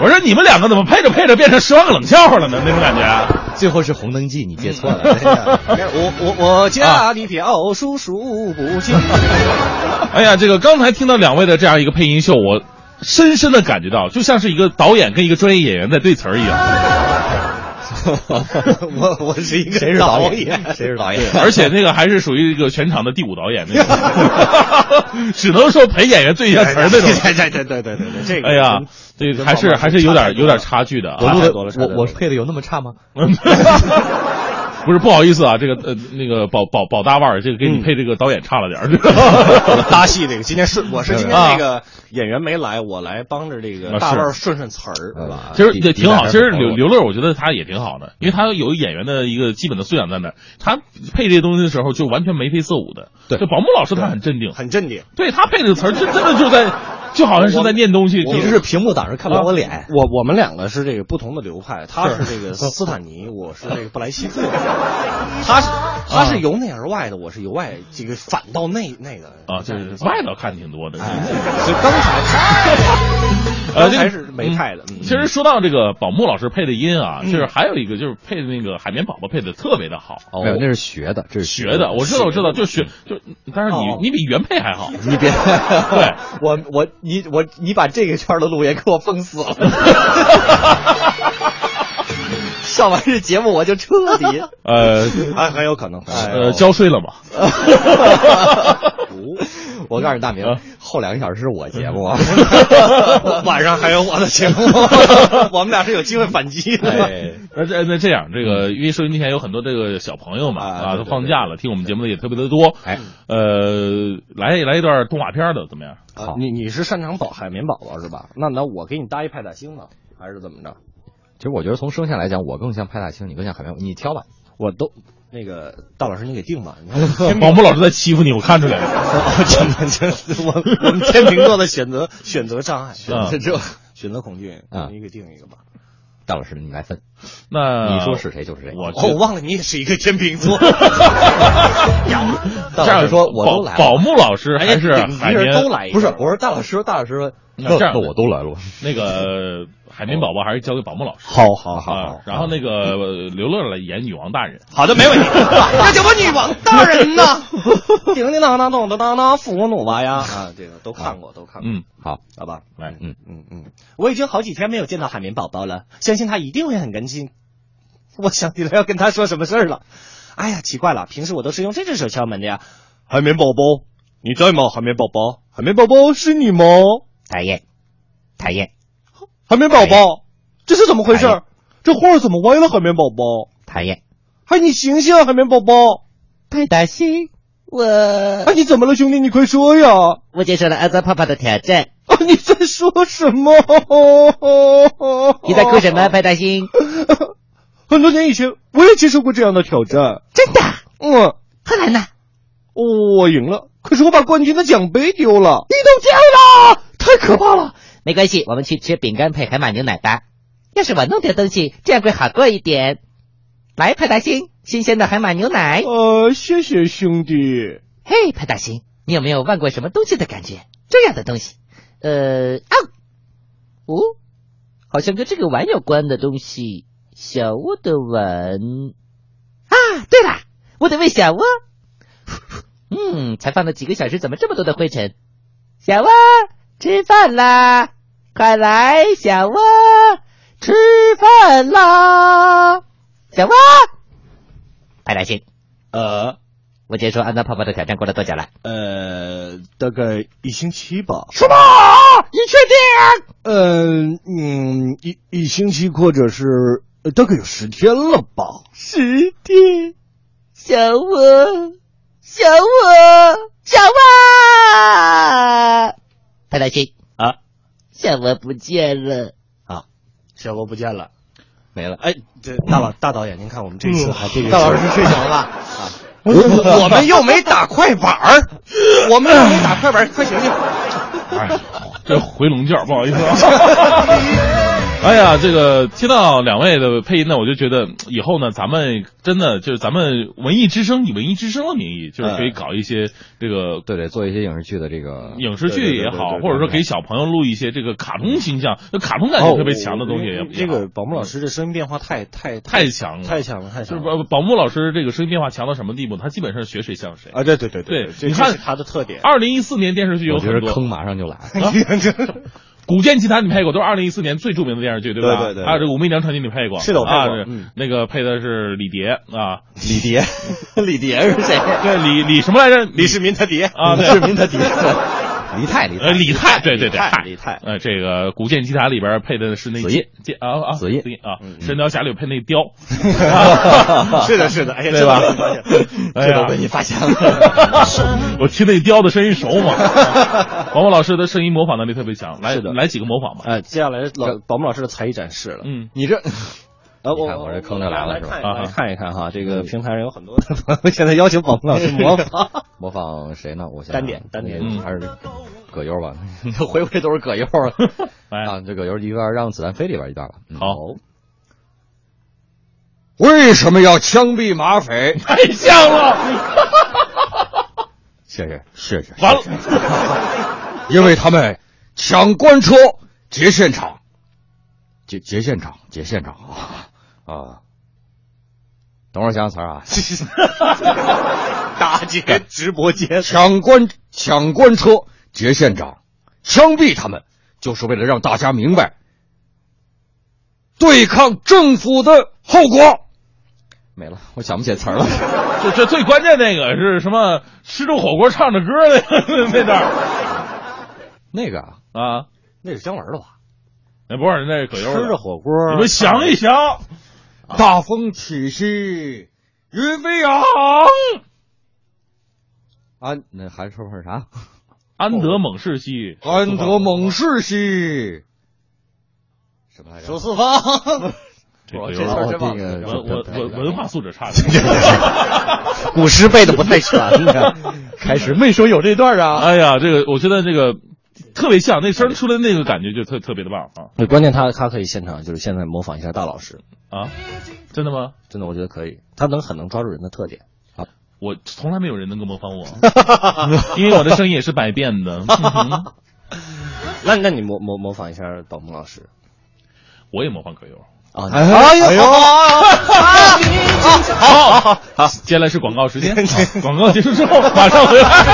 [SPEAKER 3] 我说你们两个怎么配着配着变成十万个冷笑话了呢？那种感觉。
[SPEAKER 20] 最后是红灯记，你接错了。
[SPEAKER 18] 我我我家里表叔数不清。<laughs>
[SPEAKER 3] 哎呀，这个刚才听到两位的这样一个配音秀，我深深的感觉到，就像是一个导演跟一个专业演员在对词儿一样。<laughs>
[SPEAKER 18] 我我是一个
[SPEAKER 20] 谁是导演
[SPEAKER 18] 演？<laughs>
[SPEAKER 20] 谁是导演？
[SPEAKER 3] 而且那个还是属于一个全场的第五导演那个，只能说陪演员最一下词儿那种。
[SPEAKER 18] 对对对对对对对，这个
[SPEAKER 3] 哎呀，这个还是还是有点有点差距的啊。
[SPEAKER 20] 我录的我我配的有那么差吗？<laughs>
[SPEAKER 3] 不是不好意思啊，这个呃那个宝宝宝大腕儿，这个给你配这个导演差了点儿。<laughs>
[SPEAKER 18] 搭戏这个今天是我是今天
[SPEAKER 3] 啊
[SPEAKER 18] 那个演员没来，我来帮着这个大腕儿顺顺词儿，对吧？
[SPEAKER 3] 其实也挺好，其实刘刘乐，我觉得他也挺好的，因为他有演员的一个基本的素养在那儿。他配这些东西的时候，就完全眉飞色舞的。
[SPEAKER 18] 对
[SPEAKER 3] 就宝木老师他很镇定，
[SPEAKER 18] 很镇定。
[SPEAKER 3] 对他配这个词儿，真真的就在，就好像是在念东西。
[SPEAKER 18] 你
[SPEAKER 3] 这
[SPEAKER 18] 是
[SPEAKER 20] 屏幕挡着看不到我脸。
[SPEAKER 18] 我我们两个是这个不同的流派，他是这个斯坦尼，我是这个布莱希特。<laughs> 他是他是由内而外的，我是由外这个反到内内的
[SPEAKER 3] 啊，就是外头看挺多的。
[SPEAKER 18] 所以刚才 <laughs>
[SPEAKER 3] 呃，
[SPEAKER 18] 还是没派的。嗯
[SPEAKER 3] 其实说到这个宝木老师配的音啊，就是还有一个就是配的那个海绵宝宝配的特别的好。
[SPEAKER 20] 没有，那是学的，这是
[SPEAKER 3] 学的，我知道，我知道，就学就，但是你你比原配还好。
[SPEAKER 20] 你别，<laughs>
[SPEAKER 3] 对 <laughs>
[SPEAKER 20] 我我你我你把这个圈的路也给我封死了。上完这节目我就彻底，
[SPEAKER 3] 呃，
[SPEAKER 18] 还很有可能，
[SPEAKER 3] 呃，交税了吗？<laughs>
[SPEAKER 20] 我告诉你大明，后两个小时是我节目啊，<laughs>
[SPEAKER 18] 晚上还有我的节目，<laughs> 我们俩是有机会反击的。
[SPEAKER 20] 哎
[SPEAKER 3] 那这那这样，这个因为收音机前有很多这个小朋友嘛啊，都放假了，听我们节目的也特别的多。
[SPEAKER 20] 哎，
[SPEAKER 3] 呃，来来一段动画片的怎么样？
[SPEAKER 18] 啊你你是擅长宝海绵宝宝是吧？那那我给你搭一派大星呢，还是怎么着？
[SPEAKER 20] 其实我觉得从声线来讲，我更像派大星，你更像海绵，你挑吧。
[SPEAKER 18] 我都那个大老师你给定吧。
[SPEAKER 3] 宝 <laughs> 木老师在欺负你，我看出来了。<laughs>
[SPEAKER 18] 真的真的，我我们天秤座的选择选择障碍，选
[SPEAKER 3] 啊
[SPEAKER 18] 择这选择恐惧
[SPEAKER 20] 啊
[SPEAKER 18] 你给定一个吧。
[SPEAKER 20] 大老师，你来分。
[SPEAKER 3] 那
[SPEAKER 20] 你说是谁就是谁。
[SPEAKER 3] 我
[SPEAKER 18] 哦，我忘了你也是一个天秤座。<laughs>
[SPEAKER 20] 大老师说我都来了，
[SPEAKER 3] 宝木老师还是
[SPEAKER 18] 顶
[SPEAKER 3] 海绵
[SPEAKER 18] 一人都来一个
[SPEAKER 20] 不是，我说大老师，大老师说，
[SPEAKER 3] 那这样
[SPEAKER 20] 那我都来了。
[SPEAKER 3] 那个海绵宝宝还是交给宝木老师。
[SPEAKER 18] 好好好
[SPEAKER 3] 啊，然后那个呃刘乐来演女王大人。
[SPEAKER 18] 好的，没问题。<laughs> 那叫我女王大人呐！<laughs> 叮叮当当咚咚当当，父母吧呀！啊，这个都看过，都看过。
[SPEAKER 3] 嗯，
[SPEAKER 20] 好，
[SPEAKER 18] 好吧。
[SPEAKER 3] 来，
[SPEAKER 20] 嗯
[SPEAKER 18] 嗯嗯，我已经好几天没有见到海绵宝宝了，相信他一定会很开心。我想起来要跟他说什么事儿了。哎呀，奇怪了，平时我都是用这只手敲门的呀。海绵宝宝，你在吗？海绵宝宝，海绵宝宝是你吗？
[SPEAKER 20] 讨厌，讨厌，
[SPEAKER 18] 海绵宝宝，这是怎么回事？这画怎么歪了？海绵宝宝，
[SPEAKER 20] 讨厌，
[SPEAKER 18] 哎，你醒醒啊，海绵宝宝！
[SPEAKER 20] 派大星，我
[SPEAKER 18] 哎，你怎么了，兄弟？你快说呀！
[SPEAKER 20] 我接受了阿泽泡泡的挑战。
[SPEAKER 18] 啊，你在说什么？
[SPEAKER 20] 你在哭什么，派大星？<laughs>
[SPEAKER 18] 很多年以前，我也接受过这样的挑战。
[SPEAKER 20] 真的？
[SPEAKER 18] 嗯，
[SPEAKER 20] 后来呢？
[SPEAKER 18] 我赢了，可是我把冠军的奖杯丢了。
[SPEAKER 20] 你都丢了，太可怕了。没关系，我们去吃饼干配海马牛奶吧。要是我弄点东西，这样会好过一点。来，派大星，新鲜的海马牛奶。
[SPEAKER 18] 呃，谢谢兄弟。
[SPEAKER 20] 嘿，派大星，你有没有忘过什么东西的感觉？这样的东西，呃，啊，哦，好像跟这个碗有关的东西。小窝的碗啊，对了，我得喂小窝。<laughs> 嗯，才放了几个小时，怎么这么多的灰尘？小窝，吃饭啦！快来，小窝，吃饭啦！小窝，派大星，
[SPEAKER 18] 呃，
[SPEAKER 20] 我接受安娜泡泡的挑战过了多久了？
[SPEAKER 18] 呃，大概一星期吧。
[SPEAKER 20] 什么？你确定？
[SPEAKER 18] 嗯嗯，一一星期或者是呃大概有十天了吧。
[SPEAKER 20] 十天，小窝，小窝，小窝，派大星
[SPEAKER 18] 啊，
[SPEAKER 20] 小窝不见了
[SPEAKER 18] 啊，小窝不见了，
[SPEAKER 20] 没了。
[SPEAKER 18] 哎，这大老大导演，您看我们这次还这个
[SPEAKER 20] 大老师睡醒了吧？啊，
[SPEAKER 18] 我我们又没打快板儿，<laughs> 我们又没打快板儿，快醒醒！
[SPEAKER 3] 哎，这回笼觉，不好意思啊。<laughs> <laughs> 哎呀，这个听到两位的配音呢，我就觉得以后呢，咱们真的就是咱们文艺之声以文艺之声的名义，就是可以搞一些这个
[SPEAKER 20] 对对，做一些影视剧的这个
[SPEAKER 3] 影视剧也好，或者说给小朋友录一些这个卡通形象、就卡通感觉特别强的东西也。
[SPEAKER 18] 哦这个宝木老师这声音变化太太
[SPEAKER 3] 太强了，
[SPEAKER 18] 太强了，太强了。
[SPEAKER 3] 就是宝木老师这个声音变化强到什么地步？他基本上学谁像谁
[SPEAKER 18] 啊！对对对
[SPEAKER 3] 对，
[SPEAKER 18] 这
[SPEAKER 3] 你看
[SPEAKER 18] 他的特点。
[SPEAKER 3] 二零一四年电视剧有很多
[SPEAKER 20] 坑，马上就来。<laughs>
[SPEAKER 3] 古剑奇谭你配过，都是二零一四年最著名的电视剧，对吧？
[SPEAKER 18] 对对对。
[SPEAKER 3] 还有这个武媚娘传奇你配过，
[SPEAKER 18] 是的，我配过。
[SPEAKER 3] 嗯，那个配的是李蝶啊，
[SPEAKER 20] 李蝶，<laughs> 李蝶是谁？
[SPEAKER 3] 对，李李什么来着？
[SPEAKER 18] 李世民他爹
[SPEAKER 3] 啊，
[SPEAKER 20] 李世民他爹。
[SPEAKER 18] 李泰，李
[SPEAKER 3] 呃，李泰，对对对，
[SPEAKER 18] 李泰
[SPEAKER 3] 泰
[SPEAKER 18] 李泰
[SPEAKER 3] 呃，这个古剑奇谭里边配的是那
[SPEAKER 18] 紫印
[SPEAKER 3] 剑啊啊，
[SPEAKER 18] 紫印
[SPEAKER 3] 啊，神雕侠侣配那雕，<laughs>
[SPEAKER 18] 是的，是的，哎呀，
[SPEAKER 3] 对吧？哎呀 <laughs>
[SPEAKER 18] 这都被你发现了。
[SPEAKER 3] 我听那雕的声音熟吗，<laughs> 王蒙老师的声音模仿能力特别强，来来几个模仿吧。
[SPEAKER 18] 哎，接下来老宝木老师的才艺展示了。
[SPEAKER 3] 嗯，
[SPEAKER 18] 你这。
[SPEAKER 20] 看我这坑就来了是吧
[SPEAKER 18] 看
[SPEAKER 20] 啊
[SPEAKER 18] 看一看哈，这个平台上有很多的朋友现在邀请宝木老师模仿
[SPEAKER 20] 模仿谁呢？我想
[SPEAKER 18] 单点单点
[SPEAKER 20] 嗯还是葛优吧？回回都是葛优 <laughs> 啊！这葛优一段让子弹飞里边一段吧。嗯
[SPEAKER 3] 好，
[SPEAKER 20] 为什么要枪毙马匪？
[SPEAKER 3] 太像了，<laughs>
[SPEAKER 20] 谢谢谢谢。
[SPEAKER 3] 完了，
[SPEAKER 20] 因为他们抢官车劫现场，劫劫现场劫现场啊啊！等会儿想想词儿啊，<laughs>
[SPEAKER 18] 打劫直播间，
[SPEAKER 20] 抢官抢官车劫县长，枪毙他们，就是为了让大家明白对抗政府的后果。没了，我想不起来词儿了。<laughs>
[SPEAKER 3] 这这最关键那个是什么？吃着火锅唱着歌的那段儿 <laughs>
[SPEAKER 20] 那个啊，
[SPEAKER 3] 啊，
[SPEAKER 18] 那是姜文的吧？
[SPEAKER 3] 那不是那是葛优
[SPEAKER 18] 吃着火锅，
[SPEAKER 3] 你们想一想，
[SPEAKER 20] 大风起兮云飞扬。安，那还说会啥？
[SPEAKER 3] 安得猛士兮，
[SPEAKER 20] 安得猛士兮。什么来着？
[SPEAKER 18] 守四方。
[SPEAKER 3] 这 <laughs>
[SPEAKER 20] 这
[SPEAKER 3] 个
[SPEAKER 20] 这个
[SPEAKER 3] 文文文文化素质差点，<laughs>
[SPEAKER 18] 古诗背的不太全。<laughs>
[SPEAKER 20] 开始没说有这段啊。
[SPEAKER 3] 哎呀，这个我觉得这个特别像，那声出来那个感觉就特特别的棒啊。
[SPEAKER 18] 对，关键他他可以现场就是现在模仿一下大老师，
[SPEAKER 3] 啊！真的吗？
[SPEAKER 18] 真的我觉得可以，他能很能抓住人的特点。
[SPEAKER 3] 我从来没有人能够模仿我，<laughs> 因为我的声音也是百变的。<laughs>
[SPEAKER 18] 那那你模模模仿一下宝木老师。
[SPEAKER 3] 我也模仿葛优。
[SPEAKER 18] 啊？
[SPEAKER 20] 哎呦哎呦！<laughs>
[SPEAKER 3] 好，好，好，接下来是广告时间，广告结束之后马上回来。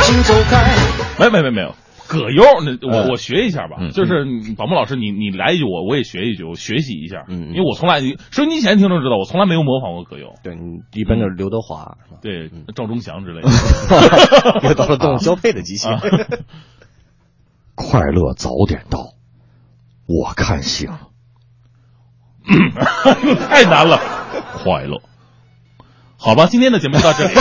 [SPEAKER 3] 没没没没有，葛优，那我我学一下吧，就是宝木老师，你你来一句，我我也学一句，我学习一下，
[SPEAKER 18] 嗯
[SPEAKER 3] 因为我从来收音机前听众知道，我从来没有模仿过葛优，
[SPEAKER 18] 对你一般就是刘德华，
[SPEAKER 3] 对赵忠祥之类的，<laughs>
[SPEAKER 18] 又到了动物 <laughs> 交配的机器。<laughs>
[SPEAKER 20] 快乐早点到，我看行。
[SPEAKER 3] 太难了，快乐。好吧，今天的节目就到这里。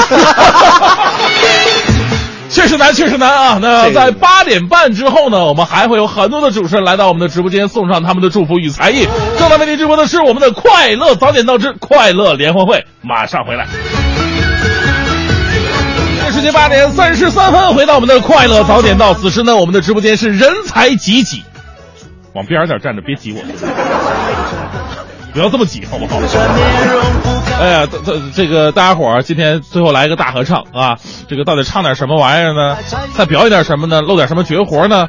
[SPEAKER 3] 确实难，确实难啊！那在八点半之后呢，我们还会有很多的主持人来到我们的直播间，送上他们的祝福与才艺。正在为您直播的是我们的快乐早点到之快乐联欢会，马上回来。这时间八点三十三分，回到我们的快乐早点到。此时呢，我们的直播间是人才济济，往边儿点站着，别挤我。不要这么挤，好不好？哎呀，这这这个大家伙儿今天最后来一个大合唱啊！这个到底唱点什么玩意儿呢？再表演点什么呢？露点什么绝活呢？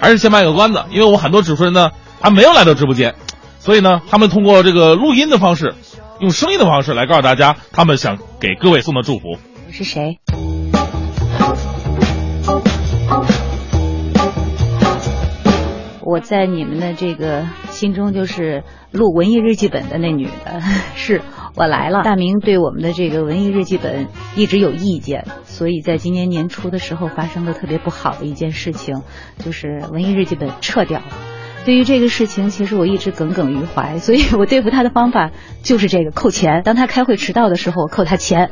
[SPEAKER 3] 还是先卖个关子？因为我很多主持人呢还没有来到直播间，所以呢，他们通过这个录音的方式，用声音的方式来告诉大家，他们想给各位送的祝福。
[SPEAKER 8] 我是谁？我在你们的这个心中就是录文艺日记本的那女的，<laughs> 是我来了。大明对我们的这个文艺日记本一直有意见，所以在今年年初的时候发生了特别不好的一件事情，就是文艺日记本撤掉了。对于这个事情，其实我一直耿耿于怀，所以我对付他的方法就是这个扣钱。当他开会迟到的时候，我扣他钱；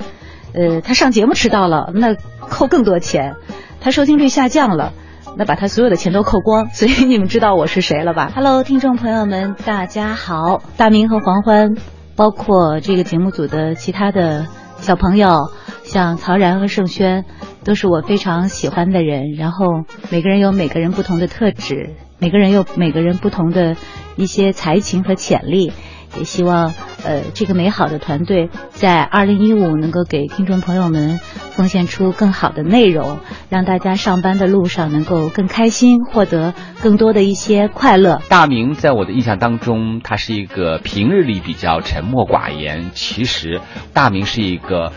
[SPEAKER 8] 呃，他上节目迟到了，那扣更多钱；他收听率下降了。那把他所有的钱都扣光，所以你们知道我是谁了吧？Hello，听众朋友们，大家好！大明和黄欢，包括这个节目组的其他的小朋友，像曹然和盛轩，都是我非常喜欢的人。然后每个人有每个人不同的特质，每个人有每个人不同的一些才情和潜力。也希望呃这个美好的团队在二零一五能够给听众朋友们奉献出更好的内容，让大家上班的路上能够更开心，获得更多的一些快乐。
[SPEAKER 21] 大明在我的印象当中，他是一个平日里比较沉默寡言，其实大明是一个。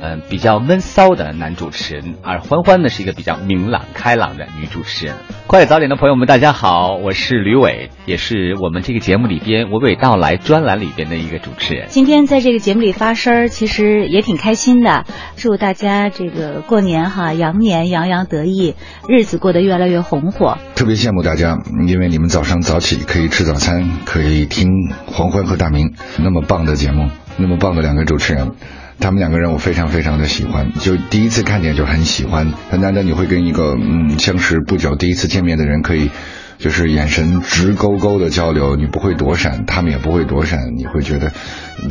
[SPEAKER 21] 嗯，比较闷骚的男主持人，而欢欢呢是一个比较明朗开朗的女主持人。快乐早点的朋友们，大家好，我是吕伟，也是我们这个节目里边娓娓道来专栏里边的一个主持人。
[SPEAKER 8] 今天在这个节目里发声儿，其实也挺开心的。祝大家这个过年哈，羊年洋洋得意，日子过得越来越红火。
[SPEAKER 22] 特别羡慕大家，因为你们早上早起可以吃早餐，可以听黄欢和大明那么棒的节目，那么棒的两个主持人。他们两个人我非常非常的喜欢，就第一次看见就很喜欢，很难得你会跟一个嗯相识不久、第一次见面的人可以。就是眼神直勾勾的交流，你不会躲闪，他们也不会躲闪，你会觉得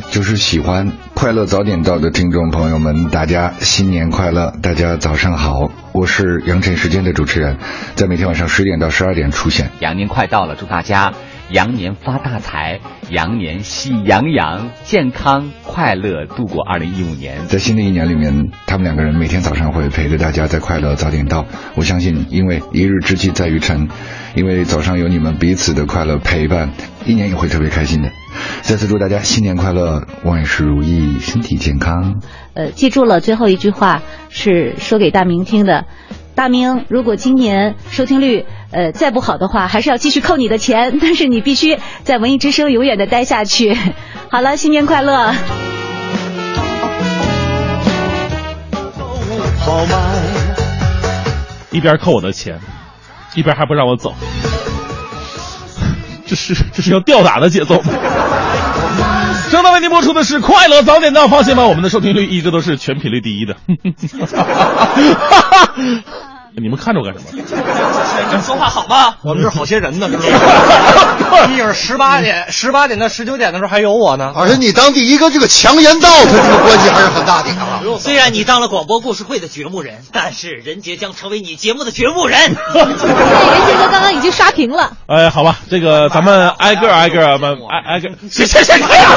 [SPEAKER 22] 就是喜欢。快乐早点到的听众朋友们，大家新年快乐！大家早上好，我是羊晨时间的主持人，在每天晚上十点到十二点出现。
[SPEAKER 21] 羊年快到了，祝大家羊年发大财，羊年喜洋洋，健康快乐度过二零一五年。
[SPEAKER 22] 在新的一年里面，他们两个人每天早上会陪着大家在快乐早点到。我相信，因为一日之计在于晨，因为早上有你们彼此的快乐陪伴，一年也会特别开心的。再次祝大家新年快乐，万事如意，身体健康。
[SPEAKER 8] 呃，记住了，最后一句话是说给大明听的。大明，如果今年收听率呃再不好的话，还是要继续扣你的钱，但是你必须在文艺之声永远的待下去。好了，新年快乐！
[SPEAKER 3] 一边扣我的钱，一边还不让我走，这是这是要吊打的节奏吗？正在为您播出的是《快乐早点到》，放心吧，我们的收听率一直都是全频率第一的。<laughs> 你们看着我干什么？<laughs>
[SPEAKER 18] 你说话好吗？我们是好些人呢，是吧？<laughs> 你是十八点、十八点到十九点的时候还有我呢。
[SPEAKER 4] 而且你当第一个这个强言道，他这个关系还是很大的啊。
[SPEAKER 11] 虽然你当了广播故事会的掘墓人，但是任杰将成为你节目的掘墓人。<laughs>
[SPEAKER 10] 任杰哥刚刚已经刷屏了。
[SPEAKER 3] 哎，好吧，这个咱们挨个挨个，们挨挨个，行行行，哎呀！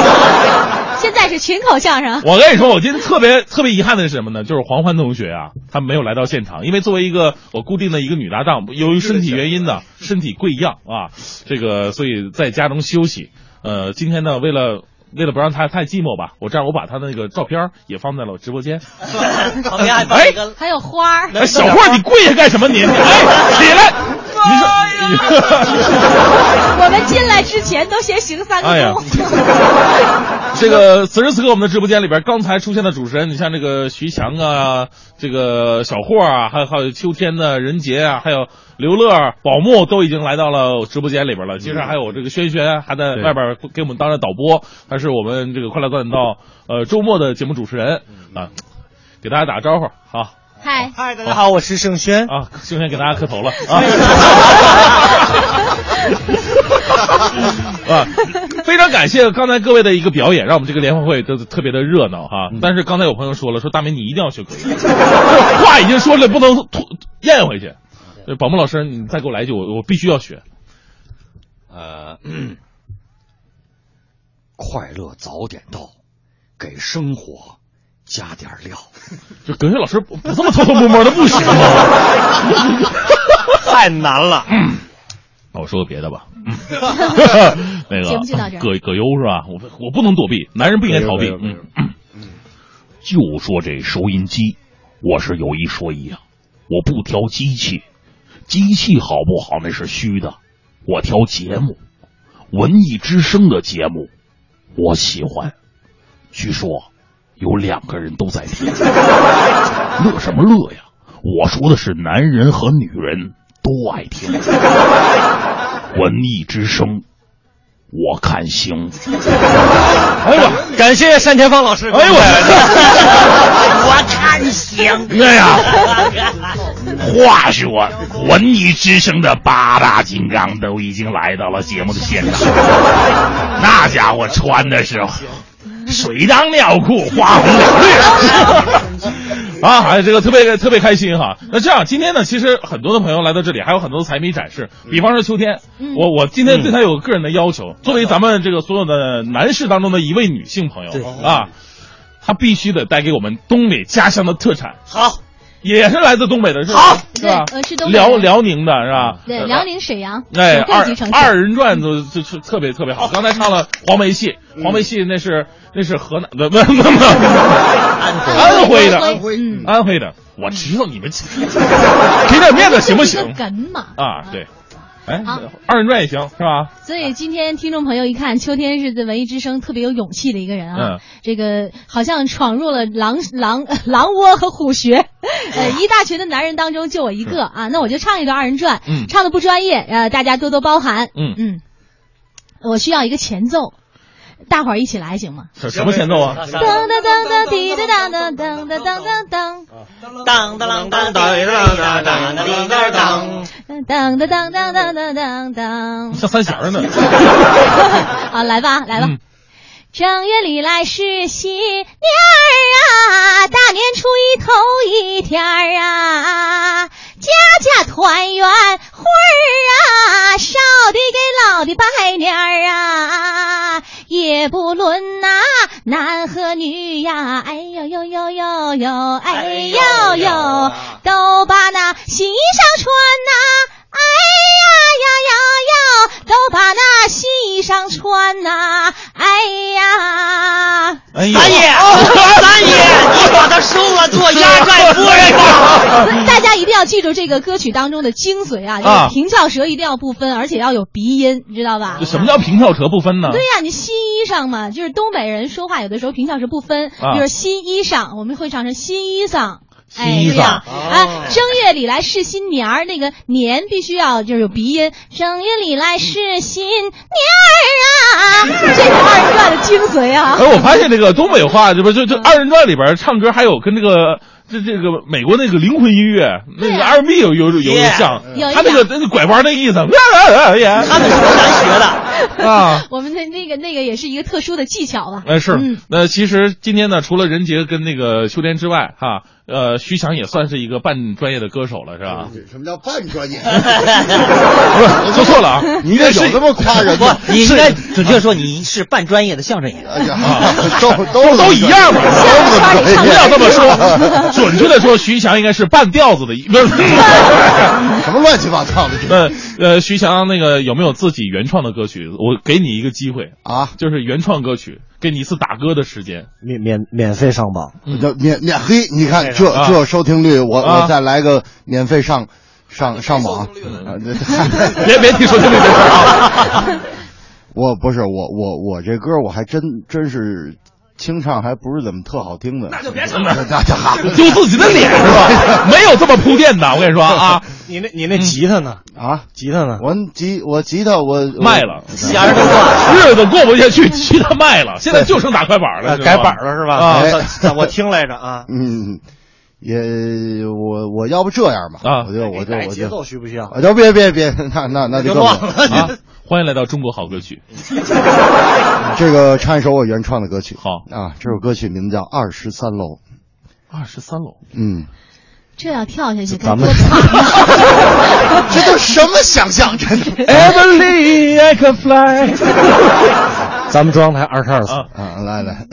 [SPEAKER 10] 现在是群口相声。
[SPEAKER 3] 我跟你说，我今天特别特别遗憾的是什么呢？就是黄欢同学啊，他没有来到现场，因为作为一个我固定的一个女搭档，由于身体原因呢，身体贵恙啊，这个所以在家中休息。呃，今天呢，为了为了不让他太寂寞吧，我这样我把他的那个照片也放在了我直播间。<laughs>
[SPEAKER 11] 旁边还放一个，
[SPEAKER 10] 还有花儿。
[SPEAKER 3] 哎，小霍，你跪下干什么？你哎，起来！你说，<laughs>
[SPEAKER 10] 我们进来之前都先行三个
[SPEAKER 3] 哎呀
[SPEAKER 10] 躬。<laughs>
[SPEAKER 3] 这个此时此刻我们的直播间里边，刚才出现的主持人，你像这个徐强啊，这个小霍啊，还有还有秋天的任杰啊，还有刘乐、宝木都已经来到了直播间里边了。接着还有这个轩轩还在外边给我们当着导播，他是我们这个快乐早点到呃周末的节目主持人啊，给大家打个招呼，好。
[SPEAKER 10] 嗨
[SPEAKER 18] 嗨，大家好，我是盛轩
[SPEAKER 3] 啊，盛轩给大家磕头了 <laughs> 啊。啊，非常感谢刚才各位的一个表演，让我们这个联欢会都特别的热闹哈。但是刚才有朋友说了，说大明你一定要学口语，<laughs> 话已经说了，不能吐咽回去。呃宝木老师，你再给我来一句，我我必须要学。
[SPEAKER 20] 呃，快乐早点到，给生活加点料。
[SPEAKER 3] 就葛轩老师不不这么偷偷摸摸的不行吗？<laughs>
[SPEAKER 18] 太难了。
[SPEAKER 3] 那我说个别的吧。那 <laughs> 个
[SPEAKER 10] 节目就到这儿
[SPEAKER 3] 葛葛优是吧？我我不能躲避，男人不应该逃避。嗯，
[SPEAKER 1] 就说这收音机，我是有一说一啊，我不挑机器，机器好不好那是虚的，我挑节目，文艺之声的节目，我喜欢。据说有两个人都在听，乐什么乐呀？我说的是男人和女人都爱听。文艺之声，我看行。
[SPEAKER 18] 哎呦，感谢单田芳老师。
[SPEAKER 3] 哎呦我，
[SPEAKER 11] 我看行。<laughs>
[SPEAKER 1] 哎呀，话说，文艺之声的八大金刚都已经来到了节目的现场，<laughs> 那家伙穿的是水当尿裤，花红两绿。<laughs>
[SPEAKER 3] 啊，哎，这个特别特别开心哈。那这样，今天呢，其实很多的朋友来到这里，还有很多的彩米展示。比方说秋天，我我今天对他有个人的要求，作为咱们这个所有的男士当中的一位女性朋友啊，她必须得带给我们东北家乡的特产。
[SPEAKER 11] 好，
[SPEAKER 3] 也是来自东北的，是吧？
[SPEAKER 11] 好，
[SPEAKER 10] 对呃是东北
[SPEAKER 3] 辽辽宁的是吧？
[SPEAKER 10] 对，辽宁沈阳，
[SPEAKER 3] 哎，二。二人转都就就特别特别好。刚才唱了黄梅戏，黄梅戏那是那是河南 <laughs> 的，不不不，安徽的，
[SPEAKER 10] 安徽嗯
[SPEAKER 3] 安徽的。我知道你们 <laughs> 给点面子行不行？
[SPEAKER 10] 梗嘛。
[SPEAKER 3] 啊，对。哎
[SPEAKER 10] 好，
[SPEAKER 3] 二人转也行是吧？
[SPEAKER 10] 所以今天听众朋友一看，秋天是文艺之声特别有勇气的一个人啊，
[SPEAKER 3] 嗯。
[SPEAKER 10] 这个好像闯入了狼狼 <laughs> 狼窝和虎穴，<laughs> 呃，一大群的男人当中就我一个啊，那我就唱一段二人转，
[SPEAKER 3] 嗯。
[SPEAKER 10] 唱的不专业，呃，大家多多包涵，
[SPEAKER 3] 嗯。
[SPEAKER 10] 嗯，我需要一个前奏，大伙儿一起来行吗？
[SPEAKER 3] 什什么前奏啊？
[SPEAKER 10] 噔噔噔噔滴答当当当当当当当。
[SPEAKER 11] 当当当当当当当当当当当。
[SPEAKER 10] 当当当当当当当当，
[SPEAKER 3] 像三弦呢。
[SPEAKER 10] 好，来吧，来吧。正月里来是新年儿啊，大年初一头一天儿啊，家家团圆会儿啊，少的给老的拜年儿啊，也不论呐、男和女呀，哎呦呦呦呦呦，哎呦呦，都把那新衣裳穿呐、哎呀呀呀呀，都把那新衣裳穿呐、哎呀，
[SPEAKER 3] 哎呀
[SPEAKER 11] 三爷，三爷，你把他收了做压寨夫人吧。
[SPEAKER 10] 大家一定要记住这个歌曲当中的精髓啊，
[SPEAKER 3] 啊
[SPEAKER 10] 就是平翘舌一定要不分，而且要有鼻音，你知道吧
[SPEAKER 3] 这？什么叫平翘舌不分呢？
[SPEAKER 10] 对呀、你新衣裳嘛，就是东北人说话有的时候平翘舌不分，
[SPEAKER 3] 啊
[SPEAKER 10] 就是新衣裳，我们会唱成新衣裳。
[SPEAKER 3] 新衣裳
[SPEAKER 10] 哎呀啊，正月里来是新年儿，那个年必须要就是有鼻音。正月里来是新年儿啊，这是二人转的精髓啊。
[SPEAKER 3] 哎，我发现这个东北话，这不就就二人转里边唱歌，还有跟这个这这个美国那个灵魂音乐那个 R&B 有有有有像，他那个那个拐弯那意思，他们
[SPEAKER 11] 是多难学的。<laughs>
[SPEAKER 3] 啊。<laughs>
[SPEAKER 10] 我们的那个那个也是一个特殊的技巧吧。
[SPEAKER 3] 哎，是。
[SPEAKER 10] 嗯，
[SPEAKER 3] 那其实今天呢，除了任杰跟那个秋天之外，哈，呃，徐翔也算是一个半专业的歌手了，是吧？
[SPEAKER 4] 什么叫半专业？<laughs>
[SPEAKER 3] 不是，说错了啊，
[SPEAKER 4] 你这有这么夸人吗？
[SPEAKER 11] 不，你应该准确说你是半专业的相声演员。
[SPEAKER 4] 都都
[SPEAKER 3] 都一样嘛，
[SPEAKER 4] 都
[SPEAKER 3] 不要这么说，准确的说，徐翔应该是半吊子的一，不 <laughs> 是
[SPEAKER 4] 什么乱七八糟的？
[SPEAKER 3] 呃呃，徐翔那个有没有自己原创的歌曲？我给你一个机会
[SPEAKER 4] 啊，
[SPEAKER 3] 就是原创歌曲，给你一次打歌的时间。
[SPEAKER 18] 免免免费上榜，
[SPEAKER 4] 叫免免嘿，你看这
[SPEAKER 3] 啊
[SPEAKER 4] 这收听率，我
[SPEAKER 3] 啊。
[SPEAKER 4] 我再来个免费上上上榜，<laughs>
[SPEAKER 3] 别别提收听率。这事儿啊！
[SPEAKER 4] 我不是我我我这歌我还真真是清唱，还不是怎么特好听的。那
[SPEAKER 3] 就别唱
[SPEAKER 4] 了，那就好
[SPEAKER 3] 丢 <laughs> 自己的脸是吧？<laughs> 没有这么铺垫的，我跟你说啊。<laughs>
[SPEAKER 18] 你那你那吉他呢？
[SPEAKER 4] 啊，
[SPEAKER 18] 吉他呢？
[SPEAKER 4] 我吉我吉他我
[SPEAKER 3] 卖了，
[SPEAKER 11] 弦儿都断
[SPEAKER 3] 日子过不下去，吉他卖了，现在就剩打快板了，
[SPEAKER 18] 改板了是吧？
[SPEAKER 3] 啊
[SPEAKER 18] 我听来着啊，
[SPEAKER 4] 嗯，也我我要不这样吧，
[SPEAKER 3] 啊
[SPEAKER 4] 我就我就
[SPEAKER 18] 改节
[SPEAKER 4] 我就
[SPEAKER 18] 奏需不需要？
[SPEAKER 4] 啊就别别别，那那那就更
[SPEAKER 18] 乱了
[SPEAKER 3] 啊！欢迎来到中国好歌曲。<laughs>
[SPEAKER 4] 这个唱一首我原创的歌曲。
[SPEAKER 3] 好
[SPEAKER 4] 啊，这首歌曲名字叫《二十三楼》。
[SPEAKER 3] 二十三楼，
[SPEAKER 4] 嗯，
[SPEAKER 10] 这要跳下去该
[SPEAKER 4] 咱们
[SPEAKER 10] 多惨啊！<laughs>
[SPEAKER 4] 这都什么想象？<laughs> 真的。
[SPEAKER 3] Emily, I can fly。
[SPEAKER 18] 咱们中央台二十二次
[SPEAKER 4] 啊，来来。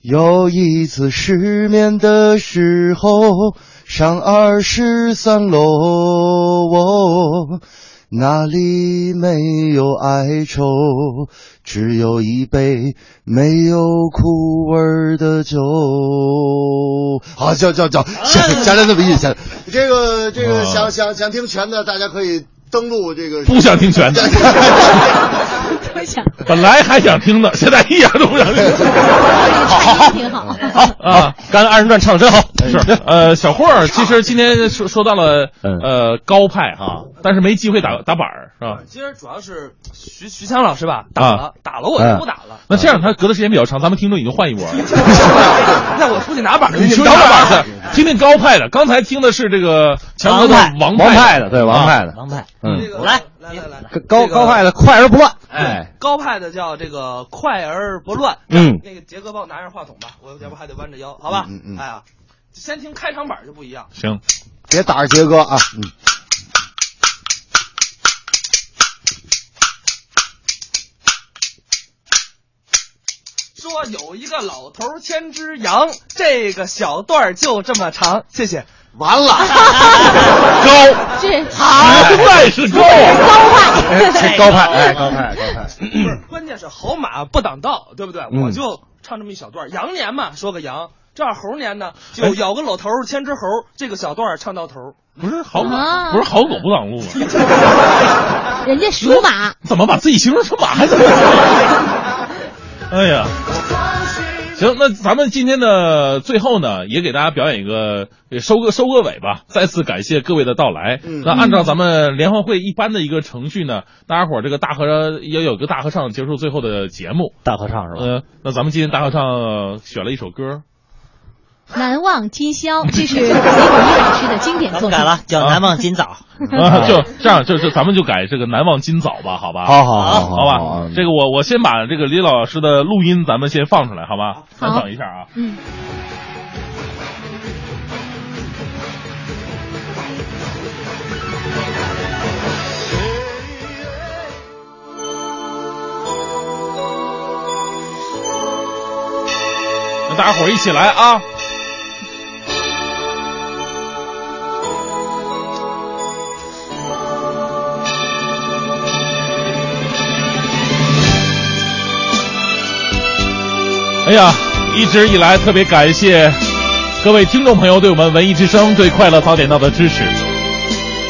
[SPEAKER 4] 有一次失眠的时候，上二十三楼，那里没有哀愁，只有一杯没有苦味儿的酒。好，叫叫叫，想想来这么意思。这个这个想想想听全的，大家可以登录这个。
[SPEAKER 3] 不想听全的。<laughs> 本来还想听的，现在一点都不想听。
[SPEAKER 10] 好好好，挺好。
[SPEAKER 3] 啊，
[SPEAKER 18] 刚才二人转唱的真好。
[SPEAKER 3] 是呃，小霍儿其实今天说说到了呃高派哈，但是没机会打打板儿是吧？
[SPEAKER 5] 今儿主要是徐徐强老师吧，打了、打了我就不打了。
[SPEAKER 3] 那这样他隔的时间比较长，咱们听众已经换一波了。
[SPEAKER 5] 那我出去拿板儿去。
[SPEAKER 3] 你出去拿板儿去，听听高派的。刚才听的是这个强哥的王
[SPEAKER 18] 王派的，
[SPEAKER 3] 的，
[SPEAKER 18] 对王派的，
[SPEAKER 11] 王派，
[SPEAKER 18] 嗯，
[SPEAKER 11] 我来。
[SPEAKER 5] 来来来，
[SPEAKER 18] 高高派的快而不乱，
[SPEAKER 5] 哎，高派的叫这个快而不乱。
[SPEAKER 18] 嗯
[SPEAKER 5] 那个杰哥帮我拿着话筒吧，我要不还得弯着腰，好吧？
[SPEAKER 4] 嗯嗯
[SPEAKER 5] 哎呀，先听开场板就不一样。
[SPEAKER 3] 行，
[SPEAKER 4] 别打着杰哥啊，嗯。
[SPEAKER 5] 说有一个老头牵只羊，这个小段儿就这么长。谢谢。
[SPEAKER 4] 完了，<laughs>
[SPEAKER 3] 高，
[SPEAKER 10] 这
[SPEAKER 3] 好，实在是高，
[SPEAKER 10] 高派，
[SPEAKER 18] 是高派，哎，高派，高派。
[SPEAKER 5] 不是，关键是好马不挡道，对不对？
[SPEAKER 18] 嗯
[SPEAKER 5] 我就唱这么一小段，羊年嘛，说个羊，这样猴年呢，就咬个老头牵只猴，这个小段唱到头。
[SPEAKER 3] 不是好狗，
[SPEAKER 10] 啊
[SPEAKER 3] 不是好狗不挡路吗？<laughs>
[SPEAKER 10] 人家属马，
[SPEAKER 3] 怎么把自己形容成马还怎么？<laughs> 哎呀，行，那咱们今天的最后呢，也给大家表演一个收个收个尾吧。再次感谢各位的到来。
[SPEAKER 4] 嗯
[SPEAKER 3] 那按照咱们联欢会一般的一个程序呢，大家伙儿这个大合唱也有个大合唱结束最后的节目。
[SPEAKER 18] 大合唱是吧？
[SPEAKER 3] 呃，那咱们今天大合唱选了一首歌，
[SPEAKER 10] 难忘今宵，<laughs> 这是李 <laughs> 谷一老师的经典作品。
[SPEAKER 11] 改了，叫难忘今早。<laughs>
[SPEAKER 3] 啊，就这样，就就咱们就改这个难忘今早吧，好吧？
[SPEAKER 18] 好好好
[SPEAKER 3] 好
[SPEAKER 18] 好好
[SPEAKER 3] 吧。这个我我先把这个李老师的录音咱们先放出来，好吧？咱
[SPEAKER 10] 好
[SPEAKER 3] 等一下啊。
[SPEAKER 10] 嗯。
[SPEAKER 3] 那大家伙儿一起来啊！哎呀，一直以来特别感谢各位听众朋友对我们文艺之声、对快乐早点到的支持。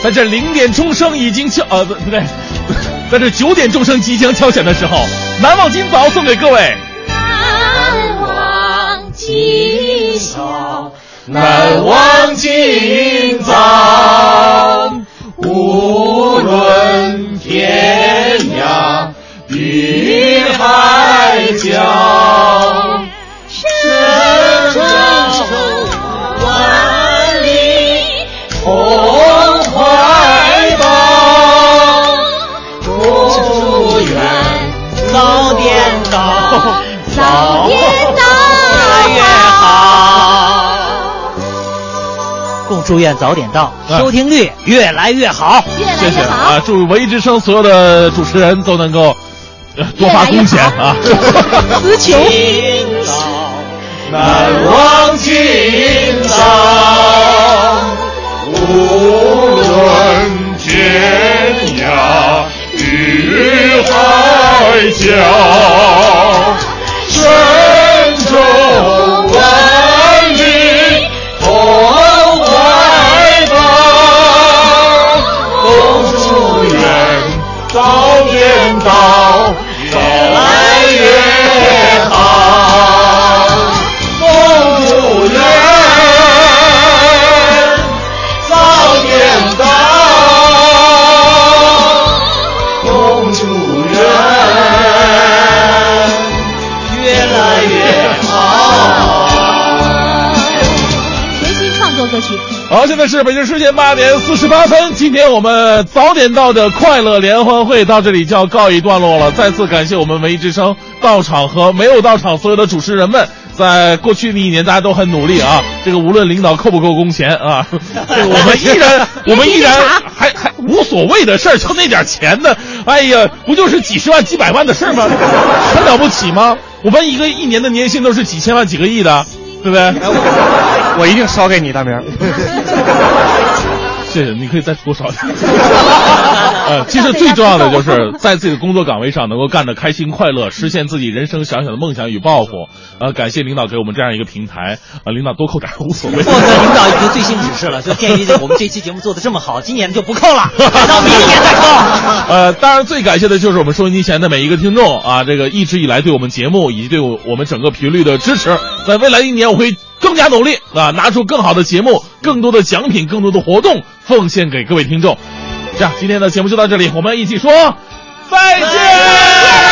[SPEAKER 3] 在这零点钟声已经敲呃不不对，<laughs> 在这九点钟声即将敲响的时候，难忘今早送给各位。
[SPEAKER 2] 难忘今宵，
[SPEAKER 3] 难忘今早，无论天涯与海角，
[SPEAKER 2] 深仇万里同怀抱，祝愿早点到，早点到，越来越好。共祝愿早点到，收听率越来越好，
[SPEAKER 10] 越
[SPEAKER 3] 谢谢啊！祝文艺之声所有的主持人都能够呃 <laughs> 多发工钱啊！<laughs>
[SPEAKER 10] 词穷。
[SPEAKER 2] 难忘今朝，无论天涯与海角，神州万里同怀抱，共祝愿早点到，好，
[SPEAKER 3] 现在是北京时间八点四十八分。今天我们早点到的快乐联欢会到这里就要告一段落了。再次感谢我们文艺之声到场和没有到场所有的主持人们，在过去的一年大家都很努力啊。这个无论领导扣不扣工钱啊，这个我们依然 <laughs> 我们依然还还无所谓的事儿，就那点钱呢，哎呀，不就是几十万几百万的事儿吗？很了不起吗？我们一个一年的年薪都是几千万几个亿的，对不对？<laughs>
[SPEAKER 18] 我一定烧给你，大明。<laughs>
[SPEAKER 3] 谢谢，你可以再多少点。<laughs> 呃，其实最重要的就是在自己的工作岗位上能够干得开心快乐，实现自己人生小小的梦想与抱负。呃，感谢领导给我们这样一个平台，呃，领导多扣点儿无所谓。
[SPEAKER 11] 获得领导已经最新指示了，就鉴于我们这期节目做的这么好，今年就不扣了，等到明年再扣。
[SPEAKER 3] 呃，当然最感谢的就是我们收音机前的每一个听众啊，这个一直以来对我们节目以及对我我们整个频率的支持。在未来一年，我会更加努力啊，拿出更好的节目、更多的奖品、更多的活动，奉献给各位听众。这样，今天的节目就到这里，我们一起说再见。